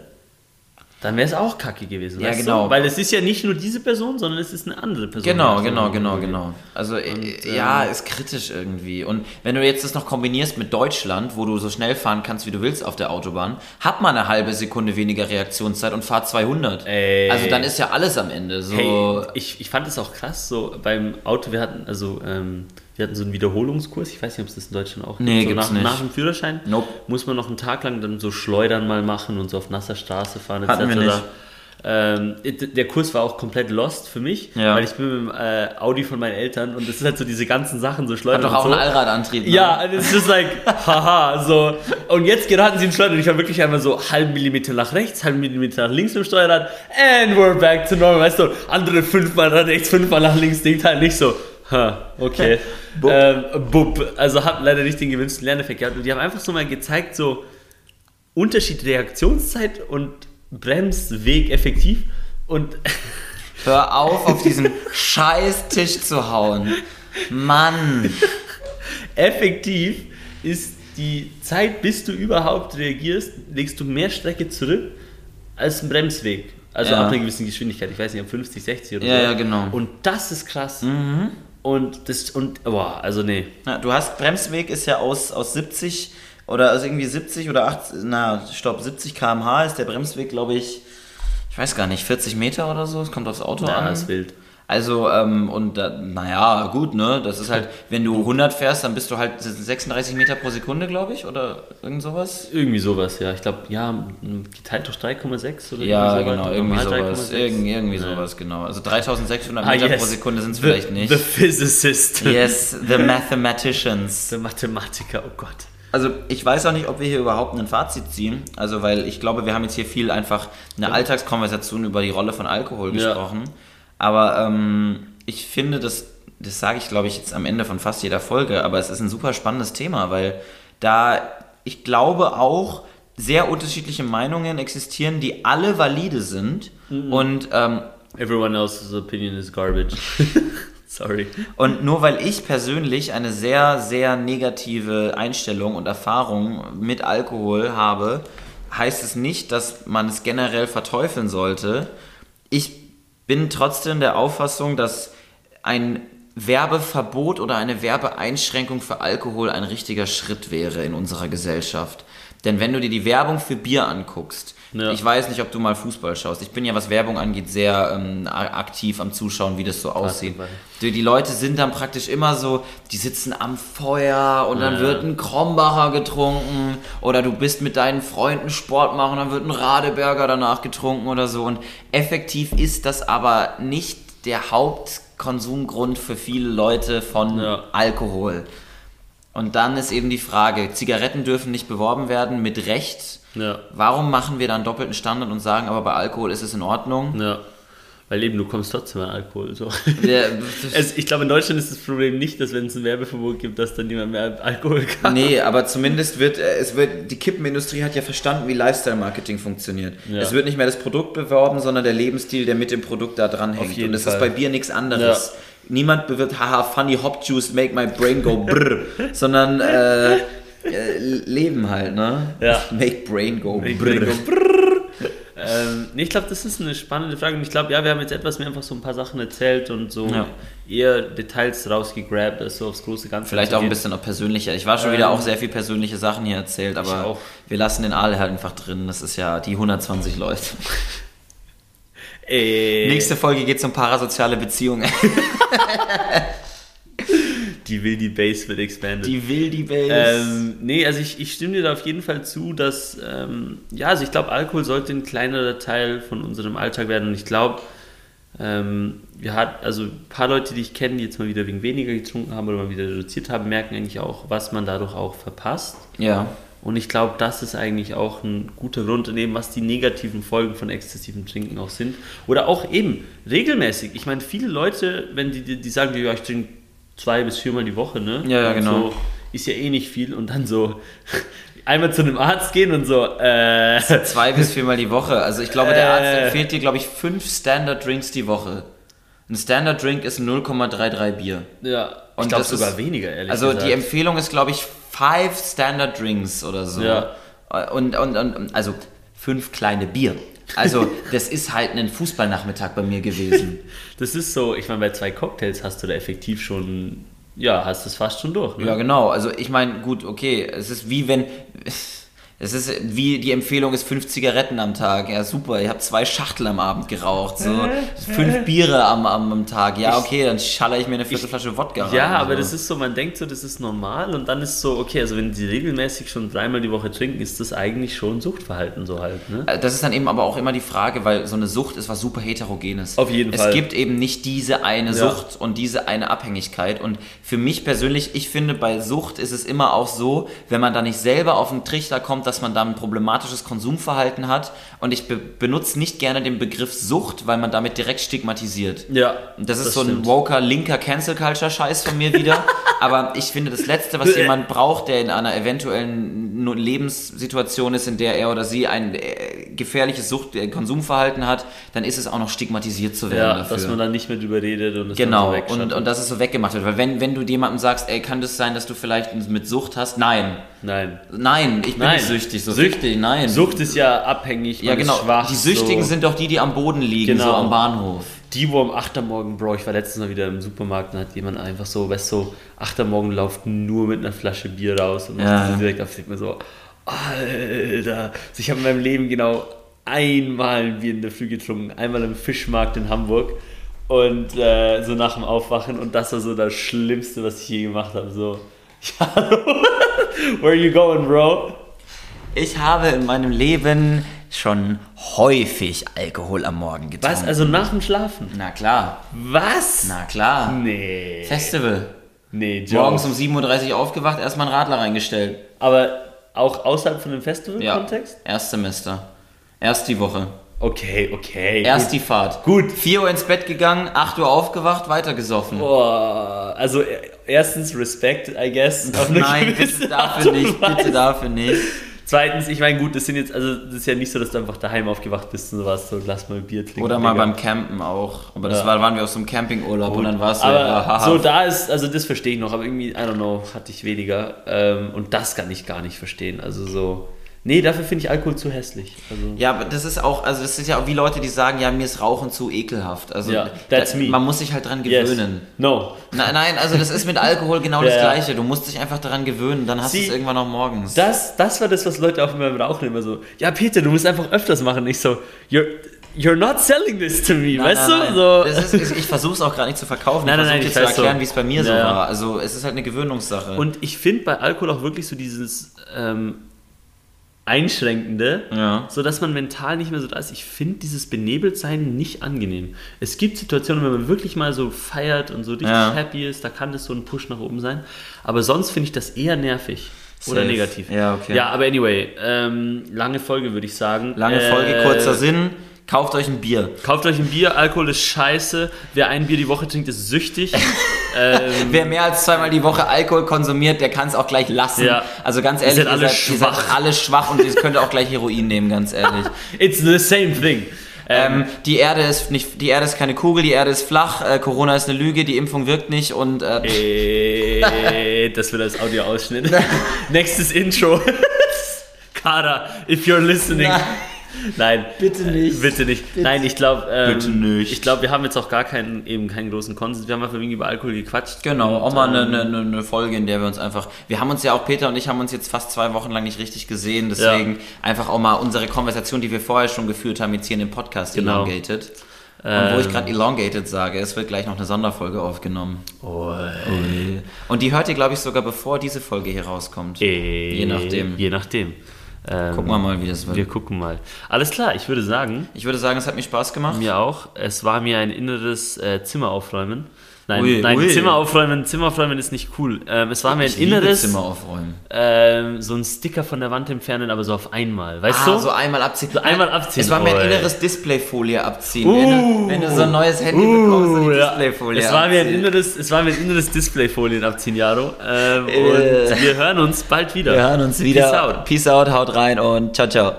dann wäre es auch kacke gewesen. Ja, genau. Du? Weil es ist ja nicht nur diese Person, sondern es ist eine andere Person. Genau, genau, genau, genau. Also äh, Und, ja, ähm, ist kritisch irgendwie. Und wenn du jetzt das noch kombinierst mit Deutschland, wo du so schnell fahren kannst, wie du willst auf der Autobahn, hat man eine halbe Sekunde weniger Reaktionszeit und fahrt 200. Ey. Also dann ist ja alles am Ende so. Hey, ich, ich fand es auch krass, so beim Auto, wir hatten, also, ähm, wir hatten so einen Wiederholungskurs, ich weiß nicht, ob es das in Deutschland auch Nee, gibt. So gibt's nach, nicht. nach dem Führerschein Nope. muss man noch einen Tag lang dann so Schleudern mal machen und so auf nasser Straße fahren Hatten wir nicht. Ähm, der Kurs war auch komplett lost für mich, Ja. weil ich bin mit dem äh, Audi von meinen Eltern und das ist halt so diese ganzen Sachen, so Schleudern Hat doch auch so. einen Allradantrieb. Ne? Ja, it's just like, haha, so. Und jetzt geraten sie in Schleudern und ich war wirklich einmal so halben Millimeter nach rechts, halben Millimeter nach links im Steuerrad and we're back to normal, weißt du, andere fünfmal nach rechts, fünfmal nach links, denkt halt nicht so, ha, okay. Bub. ähm, bub. Also hab leider nicht den gewünschten Lerneffekt gehabt und die haben einfach so mal gezeigt, so Unterschied Reaktionszeit und Bremsweg effektiv und Hör auf, auf diesen scheiß Tisch zu hauen. Mann. effektiv ist die Zeit, bis du überhaupt reagierst, legst du mehr Strecke zurück als ein Bremsweg. Also Ja. ab einer gewissen Geschwindigkeit, ich weiß nicht, ab 50, 60 oder Ja, so. ja, genau. Und das ist krass. Und das, und, boah, also nee. Ja, du hast, Bremsweg ist ja aus, aus 70 oder also irgendwie 70 oder 80, na, stopp, 70 km/h ist der Bremsweg, glaube ich, ich weiß gar nicht, 40 Meter oder so, es kommt aufs Auto Ja, an. ist wild. Also, ähm, und da, naja, gut, ne? Das ist halt, wenn du 100 fährst, dann bist du halt 36 Meter pro Sekunde, glaube ich, oder irgend sowas. Irgendwie sowas, ja. Ich glaube, ja, geteilt durch 3,6 oder Ja, irgendwie genau, irgendwie sowas. 3,6. Irgend, irgendwie Ja. sowas, genau. Also 3600 Ah, Meter yes. pro Sekunde sind es The- vielleicht nicht. The Physicist. yes, the mathematicians. Der Mathematiker, oh Gott. Also ich weiß auch nicht, ob wir hier überhaupt ein Fazit ziehen. Also weil ich glaube, wir haben jetzt hier viel einfach eine Alltagskonversation über die Rolle von Alkohol Ja. Aber ähm, ich finde, das, das sage ich glaube ich jetzt am Ende von fast jeder Folge, aber es ist ein super spannendes Thema, weil da ich glaube auch sehr unterschiedliche Meinungen existieren, die alle valide sind und ähm, Everyone else's opinion is garbage. Sorry. Und nur weil ich persönlich eine sehr, sehr negative Einstellung und Erfahrung mit Alkohol habe, heißt es nicht, dass man es generell verteufeln sollte. Ich bin trotzdem der Auffassung, dass ein Werbeverbot oder eine Werbeeinschränkung für Alkohol ein richtiger Schritt wäre in unserer Gesellschaft. Denn wenn du dir die Werbung für Bier anguckst, Ja. ich weiß nicht, ob du mal Fußball schaust. Ich bin ja, was Werbung angeht, sehr ähm, aktiv am Zuschauen, wie das so aussieht. Die, die Leute sind dann praktisch immer so, die sitzen am Feuer und dann Ja. wird ein Krombacher getrunken oder du bist mit deinen Freunden Sport machen, dann wird ein Radeberger danach getrunken oder so. Und effektiv ist das aber nicht der Hauptkonsumgrund für viele Leute von Ja. Alkohol. Und dann ist eben die Frage, Zigaretten dürfen nicht beworben werden mit Recht. Ja. Warum machen wir dann doppelten Standard und sagen, aber bei Alkohol ist es in Ordnung? Ja. Weil eben, du kommst trotzdem an Alkohol. So. Der, Es, ich glaube, in Deutschland ist das Problem nicht, dass wenn es ein Werbeverbot gibt, dass dann niemand mehr Alkohol kann. Nee, aber zumindest wird äh, es wird die Kippenindustrie hat ja verstanden, wie Lifestyle Marketing funktioniert. Ja. Es wird nicht mehr das Produkt beworben, sondern der Lebensstil, der mit dem Produkt da dran hängt. Und das Fall. ist bei Bier nichts anderes. Niemand bewirbt, haha, funny hop juice make my brain go brr, sondern äh, äh, leben halt, ne? Ja. Make brain go Ich brr. denke, brrr. ähm, nee, ich glaube, das ist eine spannende Frage. Und ich glaube, ja, wir haben jetzt etwas mehr einfach so ein paar Sachen erzählt und so Ja. eher Details rausgegrabt, als so aufs große Ganze. Vielleicht auch ein bisschen auch persönlicher. Ich war schon Ähm, wieder auch sehr viel persönliche Sachen hier erzählt, aber wir lassen den Aal halt einfach drin. Das ist ja die 120 Leute. Ey, Nächste Folge geht es um parasoziale Beziehungen. die will die Base wird expanded. Die will die Base. Ähm, nee, also ich, ich stimme dir da auf jeden Fall zu, dass, ähm, ja, also ich glaube, Alkohol sollte ein kleinerer Teil von unserem Alltag werden und ich glaube, ähm, wir hat, also ein paar Leute, die ich kenne, die jetzt mal wieder wegen weniger getrunken haben oder mal wieder reduziert haben, merken eigentlich auch, was man dadurch auch verpasst. ja. Und ich glaube, das ist eigentlich auch ein guter Grund, in dem, was die negativen Folgen von exzessivem Trinken auch sind. Oder auch eben regelmäßig. Ich meine, viele Leute, wenn die, die, die sagen, ja, ich trinke zwei bis viermal die Woche, ne? Ja, ja, genau. So, ist ja eh nicht viel und dann so einmal zu einem Arzt gehen und so, äh, Zwei bis viermal die Woche. Also ich glaube, der Arzt Äh. empfiehlt dir, glaube ich, fünf Standard Drinks die Woche. Ein Standard Drink ist 0,33 Bier. ja, ich Und glaube das sogar ist- weniger, ehrlich Also gesagt. die Empfehlung ist, glaube ich, five Standard Drinks oder so. Ja. Und, und, und also fünf kleine Bier. Also das ist halt ein Fußballnachmittag bei mir gewesen. Das ist so, ich meine, bei zwei Cocktails hast du da effektiv schon, ja, hast es fast schon durch. Ne? Ja, genau. Also ich meine, gut, okay, es ist wie wenn. Es ist wie die Empfehlung ist fünf Zigaretten am Tag. Ja, super. Ihr habt zwei Schachtel am Abend geraucht. So. Fünf Biere am, am, am Tag. Ja, okay, dann schaller ich mir eine Viertelflasche Wodka rein. Ja, aber so. das ist so, man denkt so, das ist normal und dann ist so, okay, also wenn sie regelmäßig schon dreimal die Woche trinken, ist das eigentlich schon Suchtverhalten so halt, ne? Äh, Das ist dann eben aber auch immer die Frage, weil so eine Sucht ist was super heterogenes. Auf jeden es Fall. Es gibt eben nicht diese eine Ja. Sucht und diese eine Abhängigkeit. Und für mich persönlich, ich finde, bei Sucht ist es immer auch so, wenn man da nicht selber auf den Trichter kommt, dass man da ein problematisches Konsumverhalten hat. Und ich be benutze nicht gerne den Begriff Sucht, weil man damit direkt stigmatisiert. Ja. Und das ist das so ein stimmt. woker, linker Cancel Culture Scheiß von mir wieder. Aber ich finde, das Letzte, was jemand braucht, der in einer eventuellen Lebenssituation ist, in der er oder sie ein äh, gefährliches Sucht äh, Konsumverhalten hat, dann ist es auch noch stigmatisiert zu werden Ja, dafür. dass man dann nicht mehr drüber redet und es Genau, dann so und, und dass es so weggemacht wird. Weil wenn, wenn du jemandem sagst, ey, kann das sein, dass du vielleicht mit Sucht hast? Nein. Nein. Nein, ich bin Nein. nicht süchtig. So Sücht- süchtig, nein. Sucht ist ja abhängig, ja, genau. schwach. die Süchtigen so. sind doch die, die am Boden liegen, Genau. so am Bahnhof. Die, wo am 8. Uhr morgen, Bro, ich war letztens mal wieder im Supermarkt und hat jemand einfach so, weißt du, so, 8. Uhr morgen läuft nur mit einer Flasche Bier raus und Ja. macht direkt auf, ich denk mir so, Alter, also ich habe in meinem Leben genau einmal ein Bier in der Früh getrunken, einmal im Fischmarkt in Hamburg und äh, so nach dem Aufwachen und das war so das Schlimmste, was ich je gemacht habe, so, ja, where are you going, Bro? Ich habe in meinem Leben schon häufig Alkohol am Morgen getrunken. Was, also nach dem Schlafen? Na klar, Was? na klar. Nee. Festival. Nee, Joe. Morgens um 7.30 Uhr aufgewacht, erstmal einen Radler reingestellt. Aber auch außerhalb von dem Ja, Festival-Kontext? Erstsemester. Erst die Woche. Okay, okay. Erst gut. die Fahrt. Gut. 4 Uhr ins Bett gegangen, 8 Uhr aufgewacht, weitergesoffen. Boah, also äh, erstens Respekt, I guess. Nein, bitte dafür nicht, bitte dafür nicht. Zweitens, ich meine, gut, das sind jetzt, also das ist ja nicht so, dass du einfach daheim aufgewacht bist und so warst, so lass mal Bier trinken. Oder mal Digga. beim Campen auch. Aber das Ja. war, waren wir auf so einem Campingurlaub und dann war es so, haha. so da ist, also das verstehe ich noch, aber irgendwie, I don't know, hatte ich weniger. Ähm, und das kann ich gar nicht verstehen. Also so, nee, dafür finde ich Alkohol zu hässlich. Also, Ja, aber das ist auch, also das ist ja auch wie Leute, die sagen, ja, mir ist Rauchen zu ekelhaft. Also Ja, that's da, me. man muss sich halt dran yes. gewöhnen. No. Nein, nein, also das ist mit Alkohol genau Ja, das. Gleiche. Du musst dich einfach daran gewöhnen, dann hast du es irgendwann auch morgens. Das, das war das, was Leute auch immer beim Rauchen immer so, ja Peter, du musst einfach öfters machen. Ich so, you're, you're not selling this to me, Nein, weißt nein, du? nein. So. Ist, ich ich versuche es auch gerade nicht zu verkaufen. Nein, ich versuche zu weiß so. erklären, wie es bei mir so Ja, ja. war. Also es ist halt eine Gewöhnungssache. Und ich finde bei Alkohol auch wirklich so dieses ähm, Einschränkende, Ja. so dass man mental nicht mehr so da ist. Ich finde dieses Benebeltsein nicht angenehm. Es gibt Situationen, wenn man wirklich mal so feiert und so richtig Ja. happy ist, da kann das so ein Push nach oben sein. Aber sonst finde ich das eher nervig. Oder Safe. negativ. Ja, okay. Ja, aber anyway, ähm, lange Folge würde ich sagen. Lange Äh, Folge, kurzer Sinn. Kauft euch ein Bier. Kauft euch ein Bier, Alkohol ist scheiße. Wer ein Bier die Woche trinkt, ist süchtig. ähm, Wer mehr als zweimal die Woche Alkohol konsumiert, der kann es auch gleich lassen. Ja. Also ganz Ihr ehrlich, seid alle ihr seid, ihr seid schwach. alle schwach und ihr könnt auch gleich Heroin nehmen, ganz ehrlich. it's the same thing. Ähm, die Erde ist nicht, die Erde ist keine Kugel, die Erde ist flach, äh, Corona ist eine Lüge, die Impfung wirkt nicht und äh, Äh, das wird als Audioausschnitt. Nächstes Intro. Kara, if you're listening. Nein. Nein. Bitte nicht. Bitte nicht. Nein, ich glaube, ähm, Bitte nicht. Ich glaube, wir haben jetzt auch gar keinen, eben keinen großen Konsens. Wir haben einfach irgendwie über Alkohol gequatscht. Genau, auch mal eine, ähm, eine, eine Folge, in der wir uns einfach. Wir haben uns ja auch, Peter und ich haben uns jetzt fast zwei Wochen lang nicht richtig gesehen, deswegen einfach auch mal unsere Konversation, die wir vorher schon geführt haben, jetzt hier in dem Podcast Genau. elongated. Und wo ich gerade elongated sage, es wird gleich noch eine Sonderfolge aufgenommen. Oh, Und die hört ihr, glaube ich, sogar bevor diese Folge hier rauskommt. äh, Je nachdem. Je nachdem. Ähm, Gucken wir mal, wie das wird. Wir gucken mal. Alles klar, ich würde sagen, Ich würde sagen, es hat mir Spaß gemacht. mir auch. Es war mir ein inneres äh, Zimmer aufräumen. Nein, Ui, nein ui. Zimmer aufräumen, Zimmer aufräumen ist nicht cool. Ähm, es war mir ein Ich liebe inneres, Zimmer aufräumen. ähm, so ein Sticker von der Wand entfernen, aber so auf einmal. Weißt Ah, du? so einmal abziehen. So einmal abziehen. Es war mir ein inneres Displayfolie abziehen. wenn, du, wenn du so ein neues Handy bekommst, so die ja. Displayfolie es, war mir ein inneres, es war mir ein inneres Displayfolien abziehen, Jaro. Ähm, Äh. Und wir hören uns bald wieder. Wir hören uns Peace wieder. out. Peace out, haut rein und ciao, ciao.